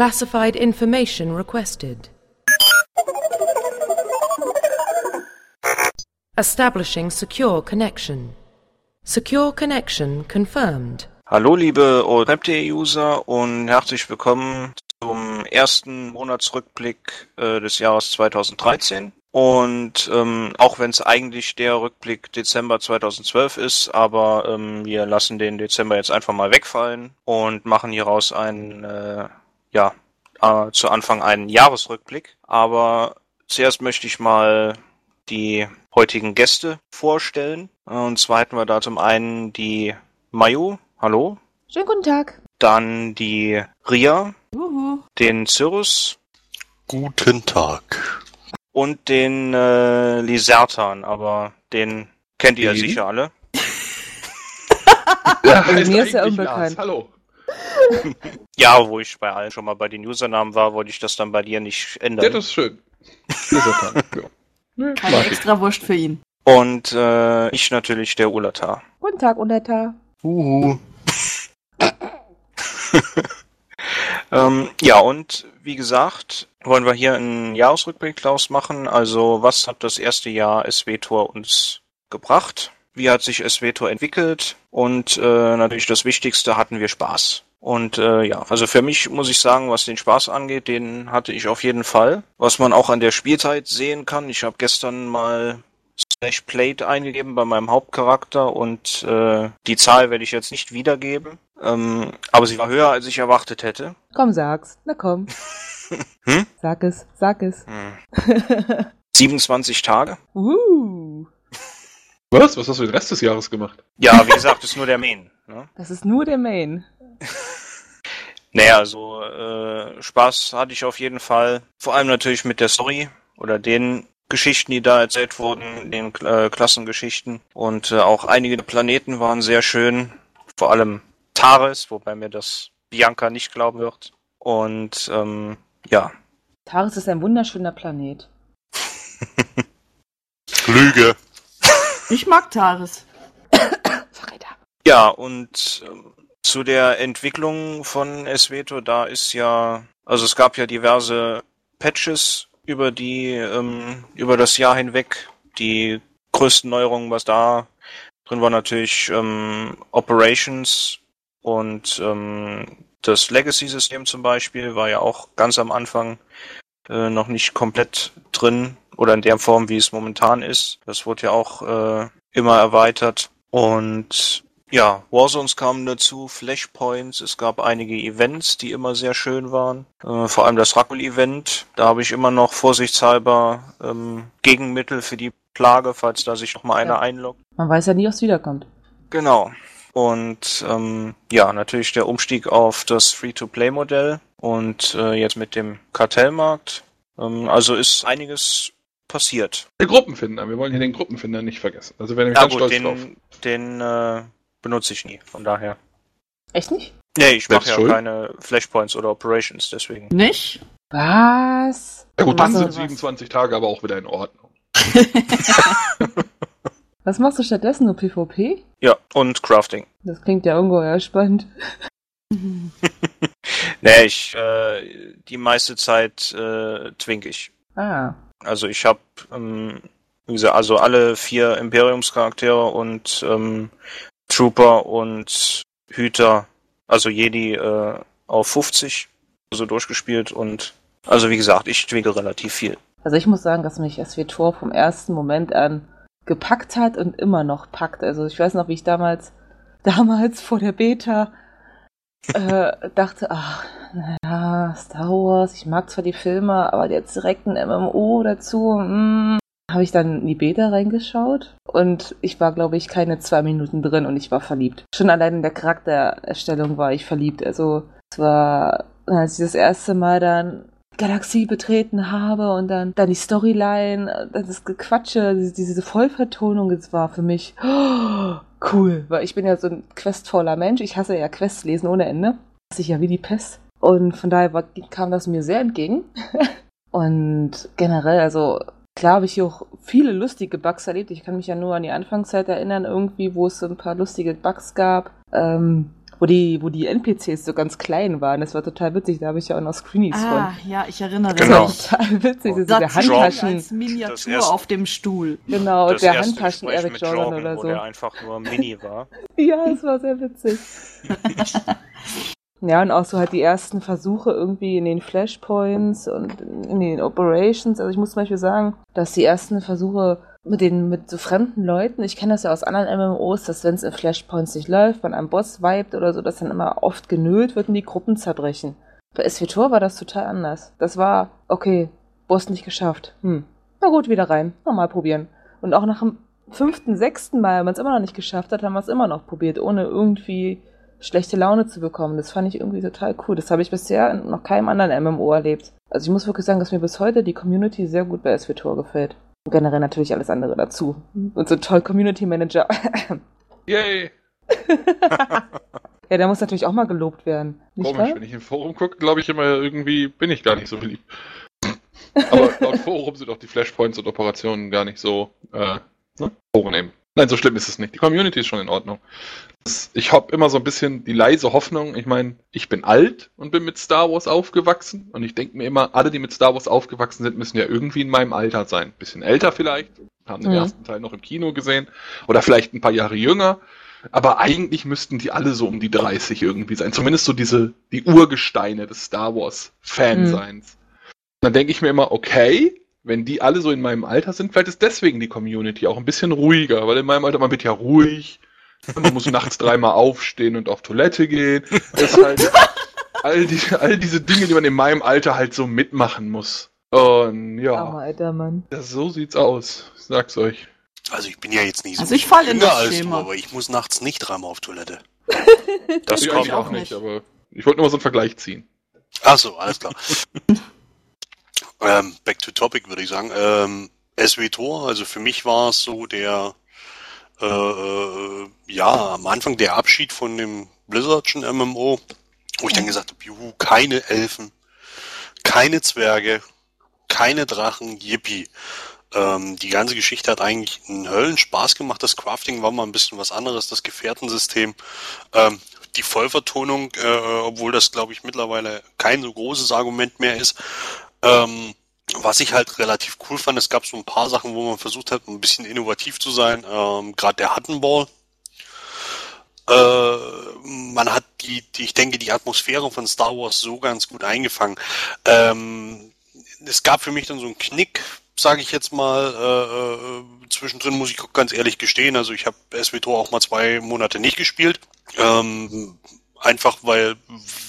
Classified information requested. Establishing secure connection. Secure connection confirmed. Hallo liebe OREPT-User und herzlich willkommen zum ersten Monatsrückblick äh, des Jahres 2013. Und ähm, auch wenn es eigentlich der Rückblick Dezember 2012 ist, aber ähm, wir lassen den Dezember jetzt einfach mal wegfallen und machen hieraus einen, äh, ja, äh, zu Anfang einen Jahresrückblick. Aber zuerst möchte ich mal die heutigen Gäste vorstellen. Und zwar hätten wir da zum einen die Mayu. Hallo. Schönen guten Tag. Dann die Ria, Juhu. den Cyrus Guten Tag. und den äh, Lisertan, aber den kennt ihr ja Den? sicher alle. Ja, Also mir ist er unbekannt. Lars. Hallo. Ja, wo ich bei allen schon mal bei den Usernamen war, wollte ich das dann bei dir nicht Ja, ändern. das ist schön. Jonathan, ja. Nee, Keine mag ich. extra Wurst für ihn. Und äh, ich natürlich der Ulatar. Guten Tag, Unetta. Uhu. Ähm, ja, und wie gesagt, wollen wir hier einen Jahresrückblick draus machen. Also, was hat das erste Jahr SW-Tor uns gebracht? Wie hat sich SW-Tor entwickelt? Und äh, natürlich das Wichtigste, hatten wir Spaß. Und äh, ja, also für mich muss ich sagen, was den Spaß angeht, den hatte ich auf jeden Fall. Was man auch an der Spielzeit sehen kann. Ich habe gestern mal Slash Plate eingegeben bei meinem Hauptcharakter und äh, die Zahl werde ich jetzt nicht wiedergeben. Ähm, aber sie war höher, als ich erwartet hätte. Komm, sag's. Na komm. Hm? Sag es, sag es. Hm. 27 Tage. uh, Was? Was hast du den Rest des Jahres gemacht? Ja, wie gesagt, ist nur der Main. Ne? das ist nur der Main. Naja, also äh, Spaß hatte ich auf jeden Fall. Vor allem natürlich mit der Story oder den Geschichten, die da erzählt wurden, den äh, Klassengeschichten. Und äh, auch einige der Planeten waren sehr schön. Vor allem Taris, wobei mir das Bianca nicht glauben wird. Und ähm, ja, Taris ist ein wunderschöner Planet. Lüge. Ich mag Taris. Verräter. Ja, und ähm, zu der Entwicklung von Esveto, da ist ja, also es gab ja diverse Patches über die, ähm, über das Jahr hinweg. Die größten Neuerungen, was da drin war, natürlich ähm, Operations und ähm, das Legacy-System zum Beispiel war ja auch ganz am Anfang äh, noch nicht komplett drin oder in der Form, wie es momentan ist. Das wurde ja auch äh, immer erweitert. Und ja, Warzones kamen dazu, Flashpoints, es gab einige Events, die immer sehr schön waren. Äh, vor allem das Rackle-Event, da habe ich immer noch vorsichtshalber ähm, Gegenmittel für die Plage, falls da sich noch mal einer Ja. einloggt. Man weiß ja nie, was wiederkommt. Genau. Und ähm, ja, natürlich der Umstieg auf das Free-to-Play-Modell und äh, jetzt mit dem Kartellmarkt. Ähm, also ist einiges passiert. Der Gruppenfinder. Wir wollen hier den Gruppenfinder nicht vergessen. Also wäre nämlich Ja ganz gut, stolz drauf. den, den äh, benutze ich nie, von daher. Echt nicht? Nee, ich mache ja schuld? keine Flashpoints oder Operations, deswegen. Nicht? Was? Ja gut, dann Was- sind was- 27 Tage aber auch wieder in Ordnung. Was machst du stattdessen? Nur PvP? Ja, und Crafting. Das klingt ja ungeheuer spannend. Nee, ich, äh, die meiste Zeit äh, twink ich. Ah. Also ich habe, ähm, wie gesagt, also alle vier Imperiumscharaktere und ähm, Trooper und Hüter, also Jedi äh, auf 50 so durchgespielt und also wie gesagt, ich twinke relativ viel. Also ich muss sagen, dass mich SW Tor vom ersten Moment an gepackt hat und immer noch packt. Also ich weiß noch, wie ich damals, damals vor der Beta äh, dachte, ach, naja, Star Wars, ich mag zwar die Filme, aber jetzt direkt ein MMO dazu, mm. habe ich dann in die Beta reingeschaut und ich war, glaube ich, keine zwei Minuten drin und ich war verliebt. Schon allein in der Charaktererstellung war ich verliebt. Also es war, als ich das erste Mal dann Galaxie betreten habe und dann, dann die Storyline, das Gequatsche, diese, diese Vollvertonung, das war für mich cool, weil ich bin ja so ein questvoller Mensch, ich hasse ja Quests lesen ohne Ende, hasse ich ja wie die Pest. Und von daher war, kam das mir sehr entgegen. Und generell, also klar habe ich hier auch viele lustige Bugs erlebt, ich kann mich ja nur an die Anfangszeit erinnern irgendwie, wo es so ein paar lustige Bugs gab, ähm, wo die, wo die NPCs so ganz klein waren. Das war total witzig. Da habe ich ja auch noch Screenies Ah, von. ja, ich erinnere Genau. mich. Das war total witzig. Das ist der Handtaschen. als Das Miniatur erste- auf dem Stuhl. Genau, das der Handtaschen Gespräch Eric Jordan Jordan, oder wo so. der einfach nur Mini war. Ja, es war sehr witzig. ja, und auch so halt die ersten Versuche irgendwie in den Flashpoints und in den Operations. Also ich muss zum Beispiel sagen, dass die ersten Versuche mit den mit so fremden Leuten, ich kenne das ja aus anderen MMOs, dass wenn es in Flashpoints nicht läuft, man einem Boss vibet oder so, dass dann immer oft genölt wird und die Gruppen zerbrechen. Bei SWTOR war das total anders. Das war, okay, Boss nicht geschafft. Hm. Na gut, wieder rein. Nochmal probieren. Und auch nach dem fünften, sechsten Mal, wenn man es immer noch nicht geschafft hat, haben wir es immer noch probiert, ohne irgendwie schlechte Laune zu bekommen. Das fand ich irgendwie total cool. Das habe ich bisher in noch keinem anderen MMO erlebt. Also ich muss wirklich sagen, dass mir bis heute die Community sehr gut bei SWTOR gefällt. Und generell natürlich alles andere dazu. Und so toll Community Manager. Yay! ja, der muss natürlich auch mal gelobt werden. Nicht Komisch, wahr? wenn ich im Forum gucke, glaube ich immer irgendwie, bin ich gar nicht so beliebt. Aber laut Forum sind auch die Flashpoints und Operationen gar nicht so äh, ne? vornehmen. Nein, so schlimm ist es nicht. Die Community ist schon in Ordnung. Das- Ich habe immer so ein bisschen die leise Hoffnung, ich meine, ich bin alt und bin mit Star Wars aufgewachsen und ich denke mir immer, alle, die mit Star Wars aufgewachsen sind, müssen ja irgendwie in meinem Alter sein. Bisschen älter vielleicht, haben den Mhm. ersten Teil noch im Kino gesehen oder vielleicht ein paar Jahre jünger. Aber eigentlich müssten die alle so um die 30 irgendwie sein. Zumindest so diese, die Urgesteine des Star Wars Fanseins. Und dann denke ich mir immer, okay, wenn die alle so in meinem Alter sind, vielleicht ist deswegen die Community auch ein bisschen ruhiger, weil in meinem Alter man wird ja ruhig und man muss nachts dreimal aufstehen und auf Toilette gehen. Das ist halt all, die, all diese Dinge, die man in meinem Alter halt so mitmachen muss. Und ja, Armer alter Mann. ja so sieht's aus. Ich sag's euch. Also ich bin ja jetzt nicht so Also ich fall in das als Schema. du, aber ich muss nachts nicht dreimal auf Toilette. Das ich kommt auch nicht, nicht. aber ich wollte nur mal so einen Vergleich ziehen. Ach so, alles klar. Ähm, back to topic würde ich sagen. Ähm, SWTOR, also für mich war es so der, äh, äh, ja, am Anfang der Abschied von dem Blizzardschen MMO, wo ich dann gesagt habe, juhu, keine Elfen, keine Zwerge, keine Drachen, yippie. Ähm, die ganze Geschichte hat eigentlich einen Höllenspaß gemacht. Das Crafting war mal ein bisschen was anderes, das Gefährtensystem. Ähm, die Vollvertonung, äh, obwohl das, glaube ich, mittlerweile kein so großes Argument mehr ist. Ähm, was ich halt relativ cool fand, es gab so ein paar Sachen, wo man versucht hat, ein bisschen innovativ zu sein. Ähm, Gerade der Huttenball. Äh, man hat die, die, ich denke, die Atmosphäre von Star Wars so ganz gut eingefangen. Ähm, es gab für mich dann so einen Knick, sage ich jetzt mal. Äh, äh, zwischendrin muss ich ganz ehrlich gestehen, also ich habe SWTOR auch mal zwei Monate nicht gespielt. Ähm, einfach weil,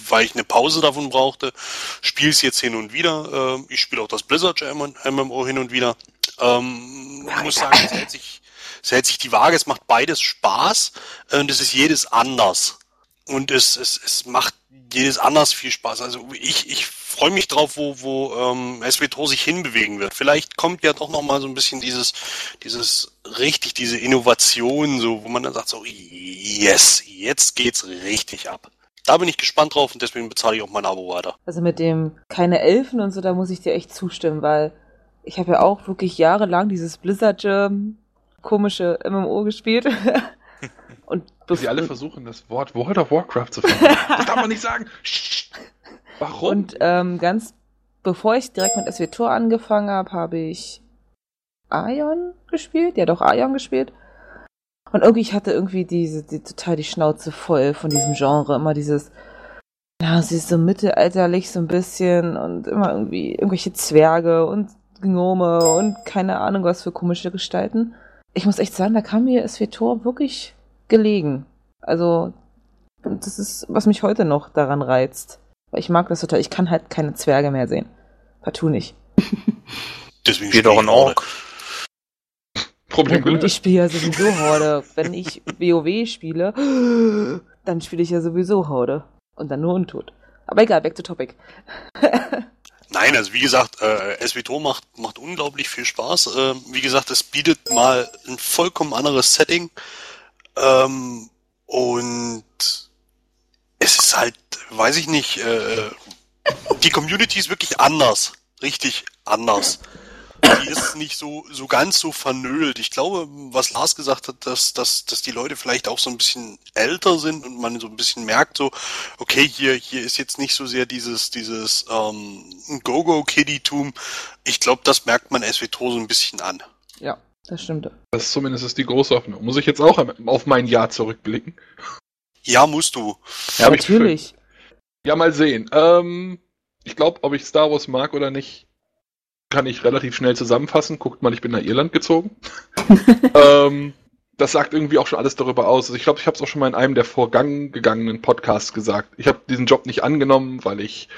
weil ich eine Pause davon brauchte. Spiele es jetzt hin und wieder. Ähm, ich spiele auch das Blizzard MMO hin und wieder. Ähm, muss sagen, es hält sich, es hält sich die Waage, es macht beides Spaß und es ist jedes anders. Und es, es, es macht jedes anders viel Spaß. Also ich, ich freue mich drauf, wo, wo ähm, SWTOR sich hinbewegen wird. Vielleicht kommt ja doch noch mal so ein bisschen dieses, dieses richtig, diese Innovation, so, wo man dann sagt so, yes, jetzt geht's richtig ab. Da bin ich gespannt drauf und deswegen bezahle ich auch mein Abo weiter. Also mit dem keine Elfen und so, da muss ich dir echt zustimmen, weil ich habe ja auch wirklich jahrelang dieses Blizzard ähm, komische MMO gespielt. und sie alle versuchen, das Wort World of Warcraft zu finden. Das darf man nicht sagen. Warum? Und ähm, ganz bevor ich direkt mit SWTOR angefangen habe, habe ich Aion gespielt. Ja, doch, Aion gespielt. Und irgendwie, ich hatte irgendwie diese, die, total die Schnauze voll von diesem Genre. Immer dieses, ja, sie ist so mittelalterlich so ein bisschen und immer irgendwie irgendwelche Zwerge und Gnome und keine Ahnung was für komische Gestalten. Ich muss echt sagen, da kam mir SWTOR wirklich gelegen. Also, das ist, was mich heute noch daran reizt. Weil ich mag das total. Ich kann halt keine Zwerge mehr sehen. Partout nicht. Deswegen doch spiele ein. Ork. Problem Ja gut, ich spiele ja sowieso Horde. Wenn ich WoW spiele, dann spiele ich ja sowieso Horde. Und dann nur Untot. Aber egal, back to topic. Nein, also wie gesagt, äh, SWTOR macht, macht unglaublich viel Spaß. Ähm, wie gesagt, es bietet mal ein vollkommen anderes Setting. Ähm, und es ist halt, weiß ich nicht, äh, die Community ist wirklich anders. Richtig anders. Die ist nicht so, so ganz so vernölt. Ich glaube, was Lars gesagt hat, dass, dass, dass die Leute vielleicht auch so ein bisschen älter sind und man so ein bisschen merkt, so, okay, hier, hier ist jetzt nicht so sehr dieses, dieses ähm, Go-Go-Kiddy-Tum. Ich glaube, das merkt man SWTOR so ein bisschen an. Ja, das stimmt. Das ist zumindest die große Hoffnung. Muss ich jetzt auch auf mein Jahr zurückblicken? Ja, musst du. Ja, natürlich. Ja, mal sehen. Ähm, ich glaube, ob ich Star Wars mag oder nicht, kann ich relativ schnell zusammenfassen. Guckt mal, ich bin nach Irland gezogen. ähm, das sagt irgendwie auch schon alles darüber aus. Also ich glaube, ich habe es auch schon mal in einem der vorgangegangenen Podcasts gesagt. Ich habe diesen Job nicht angenommen, weil ich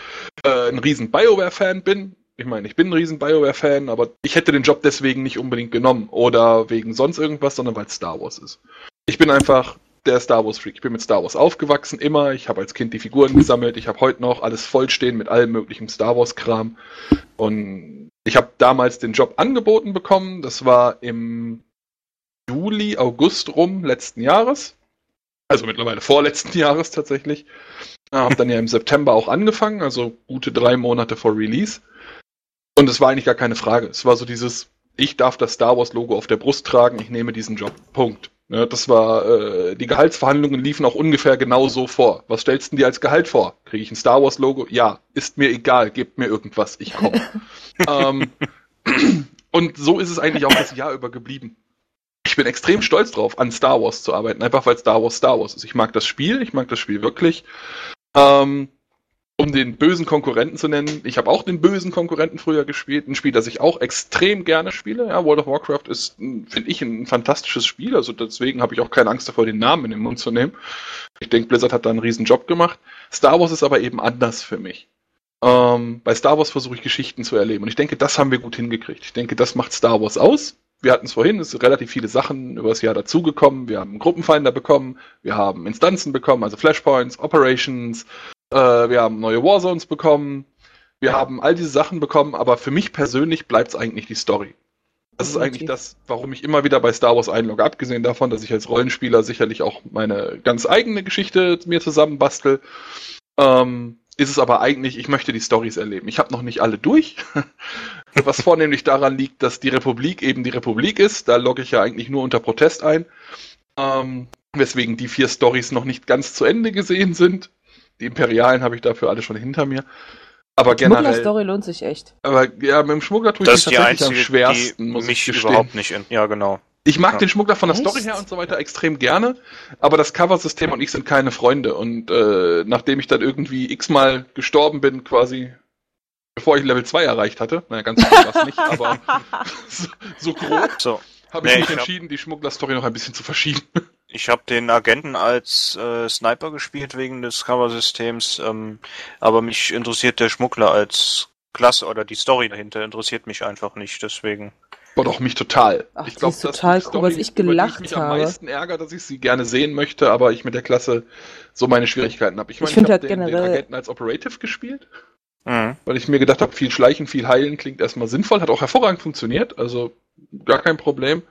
äh, ein riesen BioWare-Fan bin. Ich meine, ich bin ein riesen BioWare-Fan, aber ich hätte den Job deswegen nicht unbedingt genommen oder wegen sonst irgendwas, sondern weil es Star Wars ist. Ich bin einfach der Star Wars Freak. Ich bin mit Star Wars aufgewachsen, immer. Ich habe als Kind die Figuren gesammelt. Ich habe heute noch alles vollstehen mit allem möglichen Star Wars Kram. Und ich habe damals den Job angeboten bekommen. Das war im Juli, August rum letzten Jahres. Also mittlerweile vorletzten Jahres tatsächlich. Habe dann ja im September auch angefangen, also gute drei Monate vor Release. Und es war eigentlich gar keine Frage. Es war so dieses, ich darf das Star Wars Logo auf der Brust tragen, ich nehme diesen Job. Punkt. Ja, das war, äh, die Gehaltsverhandlungen liefen auch ungefähr genau so vor. Was stellst du dir als Gehalt vor? Kriege ich ein Star Wars Logo? Ja, ist mir egal, gebt mir irgendwas, ich komme. ähm, und so ist es eigentlich auch das Jahr über geblieben. Ich bin extrem stolz drauf, an Star Wars zu arbeiten, einfach weil Star Wars Star Wars ist. Ich mag das Spiel, ich mag das Spiel wirklich. Ähm, um den bösen Konkurrenten zu nennen, ich habe auch den bösen Konkurrenten früher gespielt, ein Spiel, das ich auch extrem gerne spiele. Ja, World of Warcraft ist, finde ich, ein fantastisches Spiel, also deswegen habe ich auch keine Angst davor, den Namen in den Mund zu nehmen. Ich denke, Blizzard hat da einen riesen Job gemacht. Star Wars ist aber eben anders für mich. Ähm, bei Star Wars versuche ich Geschichten zu erleben und ich denke, das haben wir gut hingekriegt. Ich denke, das macht Star Wars aus. Wir hatten es vorhin, es sind relativ viele Sachen über das Jahr dazugekommen. Wir haben Gruppenfinder bekommen, wir haben Instanzen bekommen, also Flashpoints, Operations, äh, wir haben neue Warzones bekommen. Wir haben all diese Sachen bekommen, aber für mich persönlich bleibt es eigentlich die Story. Das ist eigentlich das, warum ich immer wieder bei Star Wars einlogge, abgesehen davon, dass ich als Rollenspieler sicherlich auch meine ganz eigene Geschichte mir zusammenbastel. Ähm, ist es aber eigentlich, ich möchte die Stories erleben. Ich habe noch nicht alle durch, was vornehmlich daran liegt, dass die Republik eben die Republik ist. Da logge ich ja eigentlich nur unter Protest ein. Ähm, weswegen die vier Stories noch nicht ganz zu Ende gesehen sind. Die Imperialen habe ich dafür alle schon hinter mir. Aber generell. Schmuggler-Story lohnt sich echt. Aber ja, mit dem Schmuggler tue ich das mich tatsächlich einzige, am schwersten, muss mich ich überhaupt nicht. In, ja, genau. Ich mag ja. den Schmuggler von der Echt? Story her und so weiter extrem gerne, aber das Cover-System und ich sind keine Freunde. Und äh, nachdem ich dann irgendwie x-mal gestorben bin, quasi, bevor ich Level 2 erreicht hatte, naja, ganz gut war es nicht, aber so, so grob, so. habe ich nee, mich ich entschieden, hab... die Schmuggler-Story noch ein bisschen zu verschieben. Ich habe den Agenten als äh, Sniper gespielt wegen des Cover-Systems, ähm, aber mich interessiert der Schmuggler als Klasse oder die Story dahinter interessiert mich einfach nicht, deswegen. Aber doch mich total. Ach, ich glaube, das total cool, was ich gelacht ich mich habe. am meisten ärgert, dass ich sie gerne sehen möchte, aber ich mit der Klasse so meine Schwierigkeiten habe. Ich meine, ich, ich habe halt den, generell... den Agenten als Operative gespielt. Mhm. Weil ich mir gedacht habe, viel Schleichen, viel Heilen klingt erstmal sinnvoll, hat auch hervorragend funktioniert, also gar kein Problem.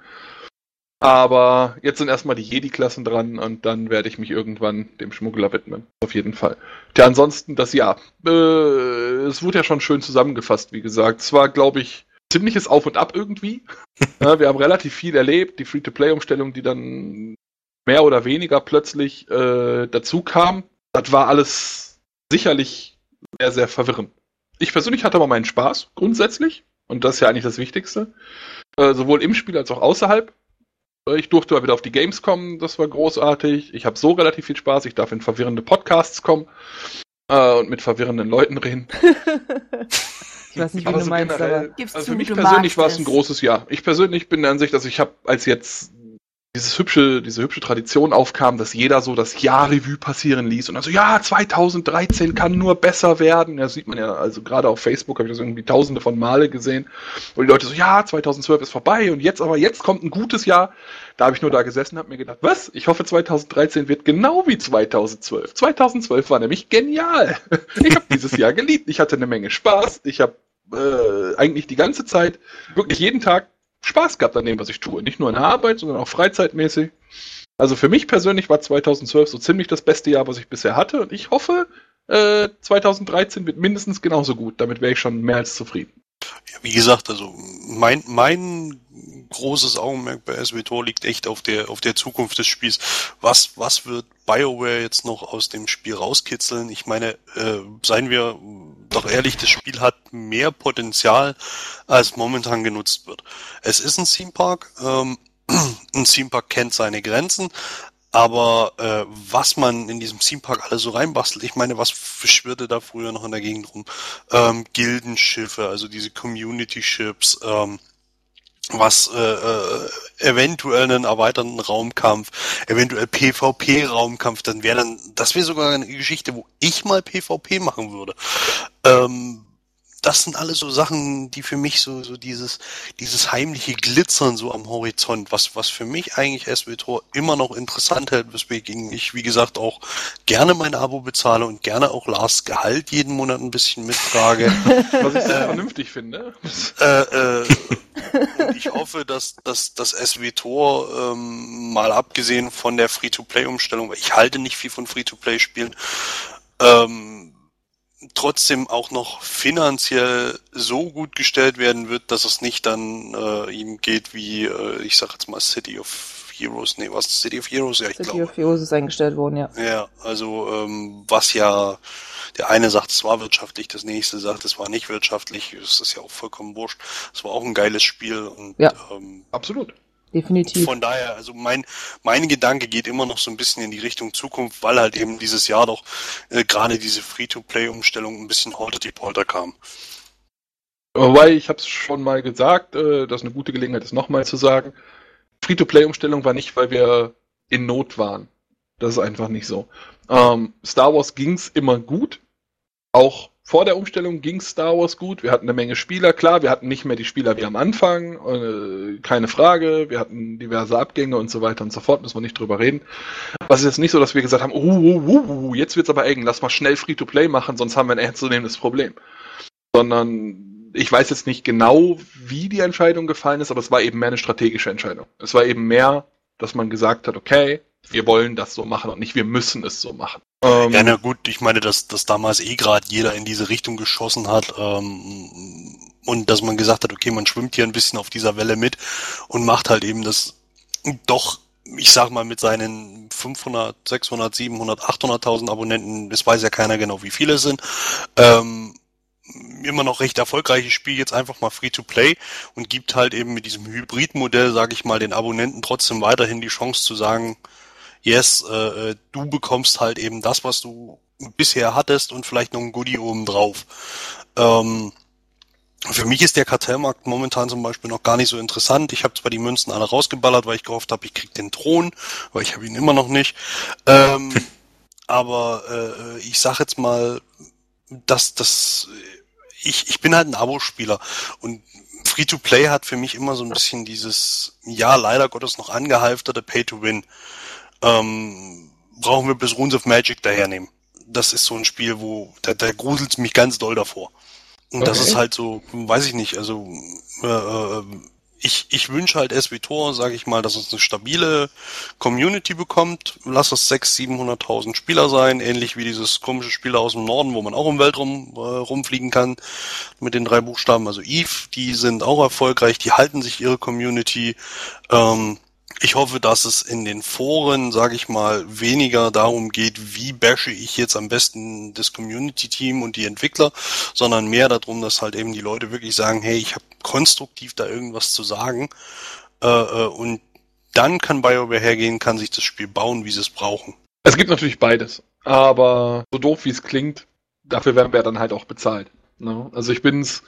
Aber jetzt sind erstmal die Jedi-Klassen dran und dann werde ich mich irgendwann dem Schmuggler widmen. Auf jeden Fall. Ja, ansonsten das Jahr. Äh, es wurde ja schon schön zusammengefasst, wie gesagt. Es war, glaube ich, ziemliches Auf und Ab irgendwie. ja, wir haben relativ viel erlebt. Die Free-to-Play-Umstellung, die dann mehr oder weniger plötzlich äh, dazu kam. Das war alles sicherlich sehr, sehr verwirrend. Ich persönlich hatte aber meinen Spaß, grundsätzlich. Und das ist ja eigentlich das Wichtigste. Äh, sowohl im Spiel als auch außerhalb. Ich durfte mal wieder auf die Games kommen, das war großartig. Ich habe so relativ viel Spaß. Ich darf in verwirrende Podcasts kommen äh, und mit verwirrenden Leuten reden. ich weiß nicht, wie aber du so meinst, generell, aber also für mich persönlich war es ein großes Jahr. Ich persönlich bin der Ansicht, dass ich habe als jetzt dieses hübsche, diese hübsche Tradition aufkam, dass jeder so das Jahr-Revue passieren ließ und also ja, 2013 kann nur besser werden. Ja, sieht man ja, also gerade auf Facebook habe ich das irgendwie tausende von Male gesehen, wo die Leute so, ja, 2012 ist vorbei und jetzt aber, jetzt kommt ein gutes Jahr. Da habe ich nur da gesessen und habe mir gedacht, was? Ich hoffe 2013 wird genau wie 2012. 2012 war nämlich genial. Ich habe dieses Jahr geliebt. Ich hatte eine Menge Spaß. Ich habe äh, eigentlich die ganze Zeit, wirklich jeden Tag Spaß gehabt an dem, was ich tue. Nicht nur in der Arbeit, sondern auch freizeitmäßig. Also für mich persönlich war 2012 so ziemlich das beste Jahr, was ich bisher hatte. Und ich hoffe, äh, 2013 wird mindestens genauso gut. Damit wäre ich schon mehr als zufrieden. wie gesagt, also mein, mein großes Augenmerk bei SWTOR liegt echt auf der, auf der Zukunft des Spiels. Was, was wird BioWare jetzt noch aus dem Spiel rauskitzeln? Ich meine, äh, seien wir doch ehrlich, das Spiel hat mehr Potenzial, als momentan genutzt wird. Es ist ein Theme Park, ähm, ein Theme Park kennt seine Grenzen, aber äh, was man in diesem Theme Park alles so reinbastelt, ich meine, was schwirrte da früher noch in der Gegend rum? Ähm, Gildenschiffe, also diese Community Ships, ähm, was äh, äh, eventuell einen erweiterten Raumkampf, eventuell PvP-Raumkampf, dann wäre dann, das wäre sogar eine Geschichte, wo ich mal PvP machen würde. Ähm, das sind alles so Sachen, die für mich so, so dieses, dieses heimliche Glitzern so am Horizont, was, was für mich eigentlich SWTOR immer noch interessant hält, weswegen ich, wie gesagt, auch gerne mein Abo bezahle und gerne auch Lars Gehalt jeden Monat ein bisschen mittrage. Was ich sehr vernünftig finde. Äh, äh, ich hoffe, dass, dass das SWTOR, ähm, mal abgesehen von der Free-to-Play-Umstellung, weil ich halte nicht viel von Free-to-Play-Spielen, ähm, trotzdem auch noch finanziell so gut gestellt werden wird, dass es nicht dann äh, ihm geht wie, äh, ich sag jetzt mal City of Heroes, nee, was City of Heroes, ja, ich City glaube. of Heroes ist eingestellt worden, ja. Ja, also ähm, was ja der eine sagt, es war wirtschaftlich, das nächste sagt, es war nicht wirtschaftlich, das ist ja auch vollkommen wurscht. Es war auch ein geiles Spiel und Ja. ähm, Absolut. Definitiv. von daher, also mein, mein Gedanke geht immer noch so ein bisschen in die Richtung Zukunft, weil halt eben dieses Jahr doch äh, gerade diese Free-to-Play-Umstellung ein bisschen holter die Polter kam. Wobei, ich habe es schon mal gesagt, äh, das ist eine gute Gelegenheit, das nochmal zu sagen. Free-to-Play-Umstellung war nicht, weil wir in Not waren. Das ist einfach nicht so. Ähm, Star Wars ging's immer gut. Auch vor der Umstellung ging's Star Wars gut. Wir hatten eine Menge Spieler, klar, wir hatten nicht mehr die Spieler wie am Anfang, äh, keine Frage. Wir hatten diverse Abgänge und so weiter und so fort, müssen wir nicht drüber reden. Es ist jetzt nicht so, dass wir gesagt haben, uh, uh, uh, jetzt wird's aber eng, lass mal schnell Free-to-Play machen, sonst haben wir ein ernstzunehmendes Problem. Sondern ich weiß jetzt nicht genau, wie die Entscheidung gefallen ist, aber es war eben mehr eine strategische Entscheidung. Es war eben mehr, dass man gesagt hat, okay, wir wollen das so machen und nicht, wir müssen es so machen. Ähm, Ja, na gut, ich meine, dass, dass damals eh gerade jeder in diese Richtung geschossen hat ähm, und dass man gesagt hat, okay, man schwimmt hier ein bisschen auf dieser Welle mit und macht halt eben das doch, ich sag mal, mit seinen 500, 600, 700, 800.000 Abonnenten, das weiß ja keiner genau, wie viele es sind, ähm, immer noch recht erfolgreiches Spiel jetzt einfach mal free to play und gibt halt eben mit diesem Hybridmodell, sage ich mal, den Abonnenten trotzdem weiterhin die Chance zu sagen, yes, äh, äh, du bekommst halt eben das, was du bisher hattest und vielleicht noch ein Goodie oben drauf. Ähm, für mich ist der Kartellmarkt momentan zum Beispiel noch gar nicht so interessant. Ich habe zwar die Münzen alle rausgeballert, weil ich gehofft habe, ich krieg den Thron, aber ich habe ihn immer noch nicht. Ähm, aber äh, ich sag jetzt mal, dass das ich, ich bin halt ein Abo-Spieler und Free-to-Play hat für mich immer so ein bisschen dieses, ja, leider Gottes noch angehalfterte Pay-to-Win. Ähm, brauchen wir bis Runes of Magic dahernehmen. Das ist so ein Spiel, wo, da, da gruselt mich ganz doll davor. Und das Okay. ist halt so, weiß ich nicht, also äh, äh, ich, ich wünsche halt SWTOR, sage ich mal, dass es eine stabile Community bekommt. Lass es 600.000, 700.000 Spieler sein, ähnlich wie dieses komische Spiel aus dem Norden, wo man auch im Weltraum äh, rumfliegen kann mit den drei Buchstaben. Also Eve, die sind auch erfolgreich, die halten sich ihre Community. Ähm, ich hoffe, dass es in den Foren, sage ich mal, weniger darum geht, wie bashe ich jetzt am besten das Community-Team und die Entwickler, sondern mehr darum, dass halt eben die Leute wirklich sagen, hey, ich habe konstruktiv da irgendwas zu sagen. Äh, äh, und dann kann BioWare hergehen, kann sich das Spiel bauen, wie sie es brauchen. Es gibt natürlich beides. Aber so doof wie es klingt, dafür werden wir dann halt auch bezahlt. Ne? Also ich bin's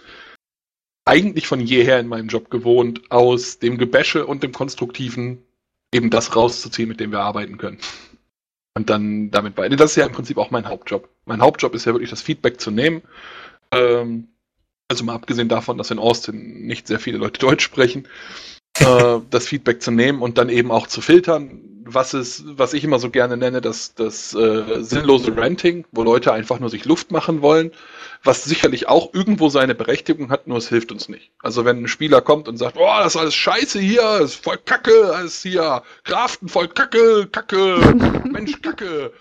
eigentlich von jeher in meinem Job gewohnt, aus dem Gebäsche und dem Konstruktiven eben das rauszuziehen, mit dem wir arbeiten können. Und dann damit beide. Das ist ja im Prinzip auch mein Hauptjob. Mein Hauptjob ist ja wirklich das Feedback zu nehmen. Ähm, also mal abgesehen davon, dass in Austin nicht sehr viele Leute Deutsch sprechen, äh, das Feedback zu nehmen und dann eben auch zu filtern, was ist, was ich immer so gerne nenne, das, das äh, sinnlose Ranting, wo Leute einfach nur sich Luft machen wollen, was sicherlich auch irgendwo seine Berechtigung hat, nur es hilft uns nicht. Also wenn ein Spieler kommt und sagt, oh, das ist alles scheiße hier, ist voll Kacke, alles hier, Kraften voll Kacke, Kacke, Mensch Kacke,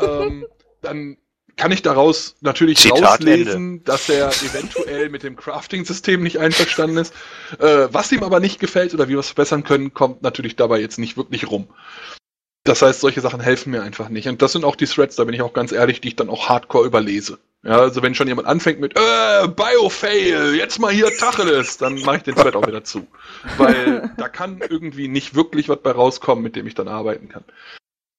ähm, dann kann ich daraus natürlich Zitat rauslesen, dass er eventuell mit dem Crafting-System nicht einverstanden ist. Äh, was ihm aber nicht gefällt oder wie wir es verbessern können, kommt natürlich dabei jetzt nicht wirklich rum. Das heißt, solche Sachen helfen mir einfach nicht. Und das sind auch die Threads, da bin ich auch ganz ehrlich, die ich dann auch hardcore überlese. Ja, also wenn schon jemand anfängt mit äh, Biofail, jetzt mal hier Tacheles, dann mache ich den Thread auch wieder zu. Weil da kann irgendwie nicht wirklich was bei rauskommen, mit dem ich dann arbeiten kann.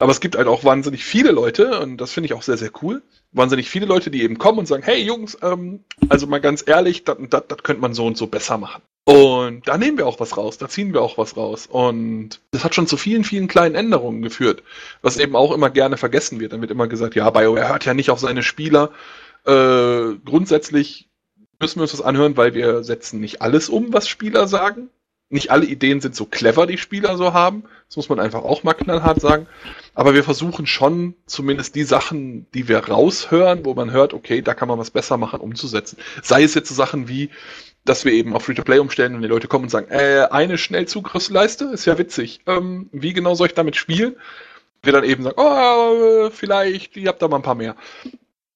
Aber es gibt halt auch wahnsinnig viele Leute, und das finde ich auch sehr, sehr cool, wahnsinnig viele Leute, die eben kommen und sagen, hey Jungs, ähm, also mal ganz ehrlich, das das das könnte man so und so besser machen. Und da nehmen wir auch was raus, da ziehen wir auch was raus. Und das hat schon zu vielen, vielen kleinen Änderungen geführt, was eben auch immer gerne vergessen wird. Dann wird immer gesagt, ja, BioWare hört ja nicht auf seine Spieler. Äh, grundsätzlich müssen wir uns das anhören, weil wir setzen nicht alles um, was Spieler sagen. Nicht alle Ideen sind so clever, die Spieler so haben. Das muss man einfach auch mal knallhart sagen. Aber wir versuchen schon, zumindest die Sachen, die wir raushören, wo man hört, okay, da kann man was besser machen, umzusetzen. Sei es jetzt so Sachen wie, dass wir eben auf Free-to-Play umstellen und die Leute kommen und sagen, äh, eine Schnellzugriffsleiste ist ja witzig. Ähm, wie genau soll ich damit spielen? Wir dann eben sagen, oh, vielleicht, ihr habt da mal ein paar mehr.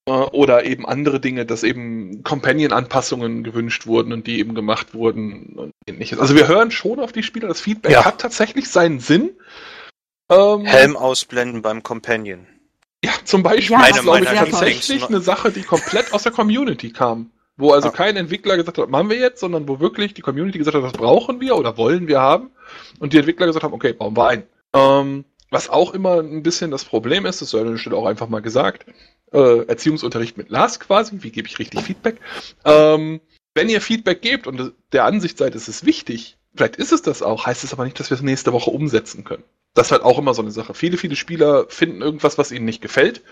Äh, Oder eben andere Dinge, dass eben Companion-Anpassungen gewünscht wurden und die eben gemacht wurden und ähnliches. Also wir hören schon auf die Spieler, das Feedback Ja. hat tatsächlich seinen Sinn. Ähm, Helm ausblenden beim Companion. Ja, zum Beispiel Ja, ist, Meine- glaube ich, tatsächlich eine Sache, die komplett aus der Community kam. Wo also Ah. kein Entwickler gesagt hat, machen wir jetzt, sondern wo wirklich die Community gesagt hat, das brauchen wir oder wollen wir haben. Und die Entwickler gesagt haben, okay, bauen wir ein. Ähm, was auch immer ein bisschen das Problem ist, das sei an der Stelle auch einfach mal gesagt, äh, Erziehungsunterricht mit Lars quasi, wie gebe ich richtig Feedback? Ähm, wenn ihr Feedback gebt und der Ansicht seid, es ist wichtig, vielleicht ist es das auch, heißt es aber nicht, dass wir es nächste Woche umsetzen können. Das ist halt auch immer so eine Sache. Viele, viele Spieler finden irgendwas, was ihnen nicht gefällt,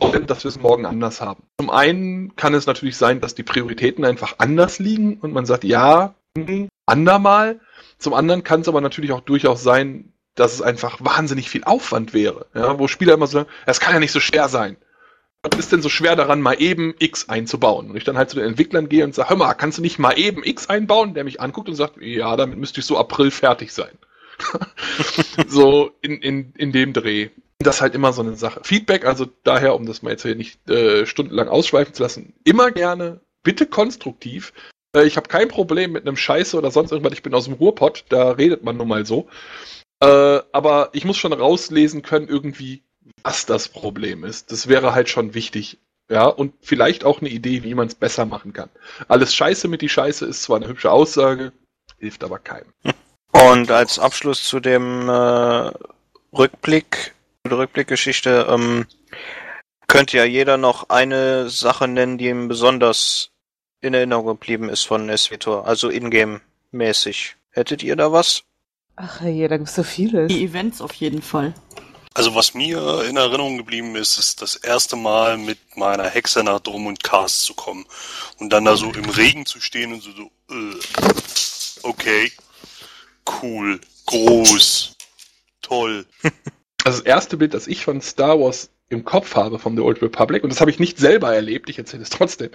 und dass wir es morgen anders haben. Zum einen kann es natürlich sein, dass die Prioritäten einfach anders liegen und man sagt, ja, hm, andermal. Zum anderen kann es aber natürlich auch durchaus sein, dass es einfach wahnsinnig viel Aufwand wäre. Ja, wo Spieler immer sagen, es kann ja nicht so schwer sein. Was ist denn so schwer daran, mal eben X einzubauen? Und ich dann halt zu den Entwicklern gehe und sage, hör mal, kannst du nicht mal eben X einbauen? Der mich anguckt und sagt, ja, damit müsste ich so April fertig sein. so in, in, in dem Dreh. Das ist halt immer so eine Sache. Feedback, also daher, um das mal jetzt hier nicht äh, stundenlang ausschweifen zu lassen, immer gerne, bitte konstruktiv. Äh, ich habe kein Problem mit einem Scheiße oder sonst irgendwas. Ich bin aus dem Ruhrpott, da redet man nun mal so. Äh, aber ich muss schon rauslesen können, irgendwie, was das Problem ist. Das wäre halt schon wichtig. Ja, und vielleicht auch eine Idee, wie man es besser machen kann. Alles Scheiße mit die Scheiße ist zwar eine hübsche Aussage, hilft aber keinem. Und als Abschluss zu dem äh, Rückblick, der Rückblickgeschichte, ähm, könnte ja jeder noch eine Sache nennen, die ihm besonders in Erinnerung geblieben ist von SWTOR, also Ingame-mäßig. Hättet ihr da was? Ach je, da gibt's so vieles. Die Events auf jeden Fall. Also was mir in Erinnerung geblieben ist, ist das erste Mal mit meiner Hexe nach Drum und Cast zu kommen und dann da so im Regen zu stehen und so, so äh, okay, cool, groß, toll. Also das erste Bild, das ich von Star Wars im Kopf habe von The Old Republic, und das habe ich nicht selber erlebt, ich erzähle es trotzdem,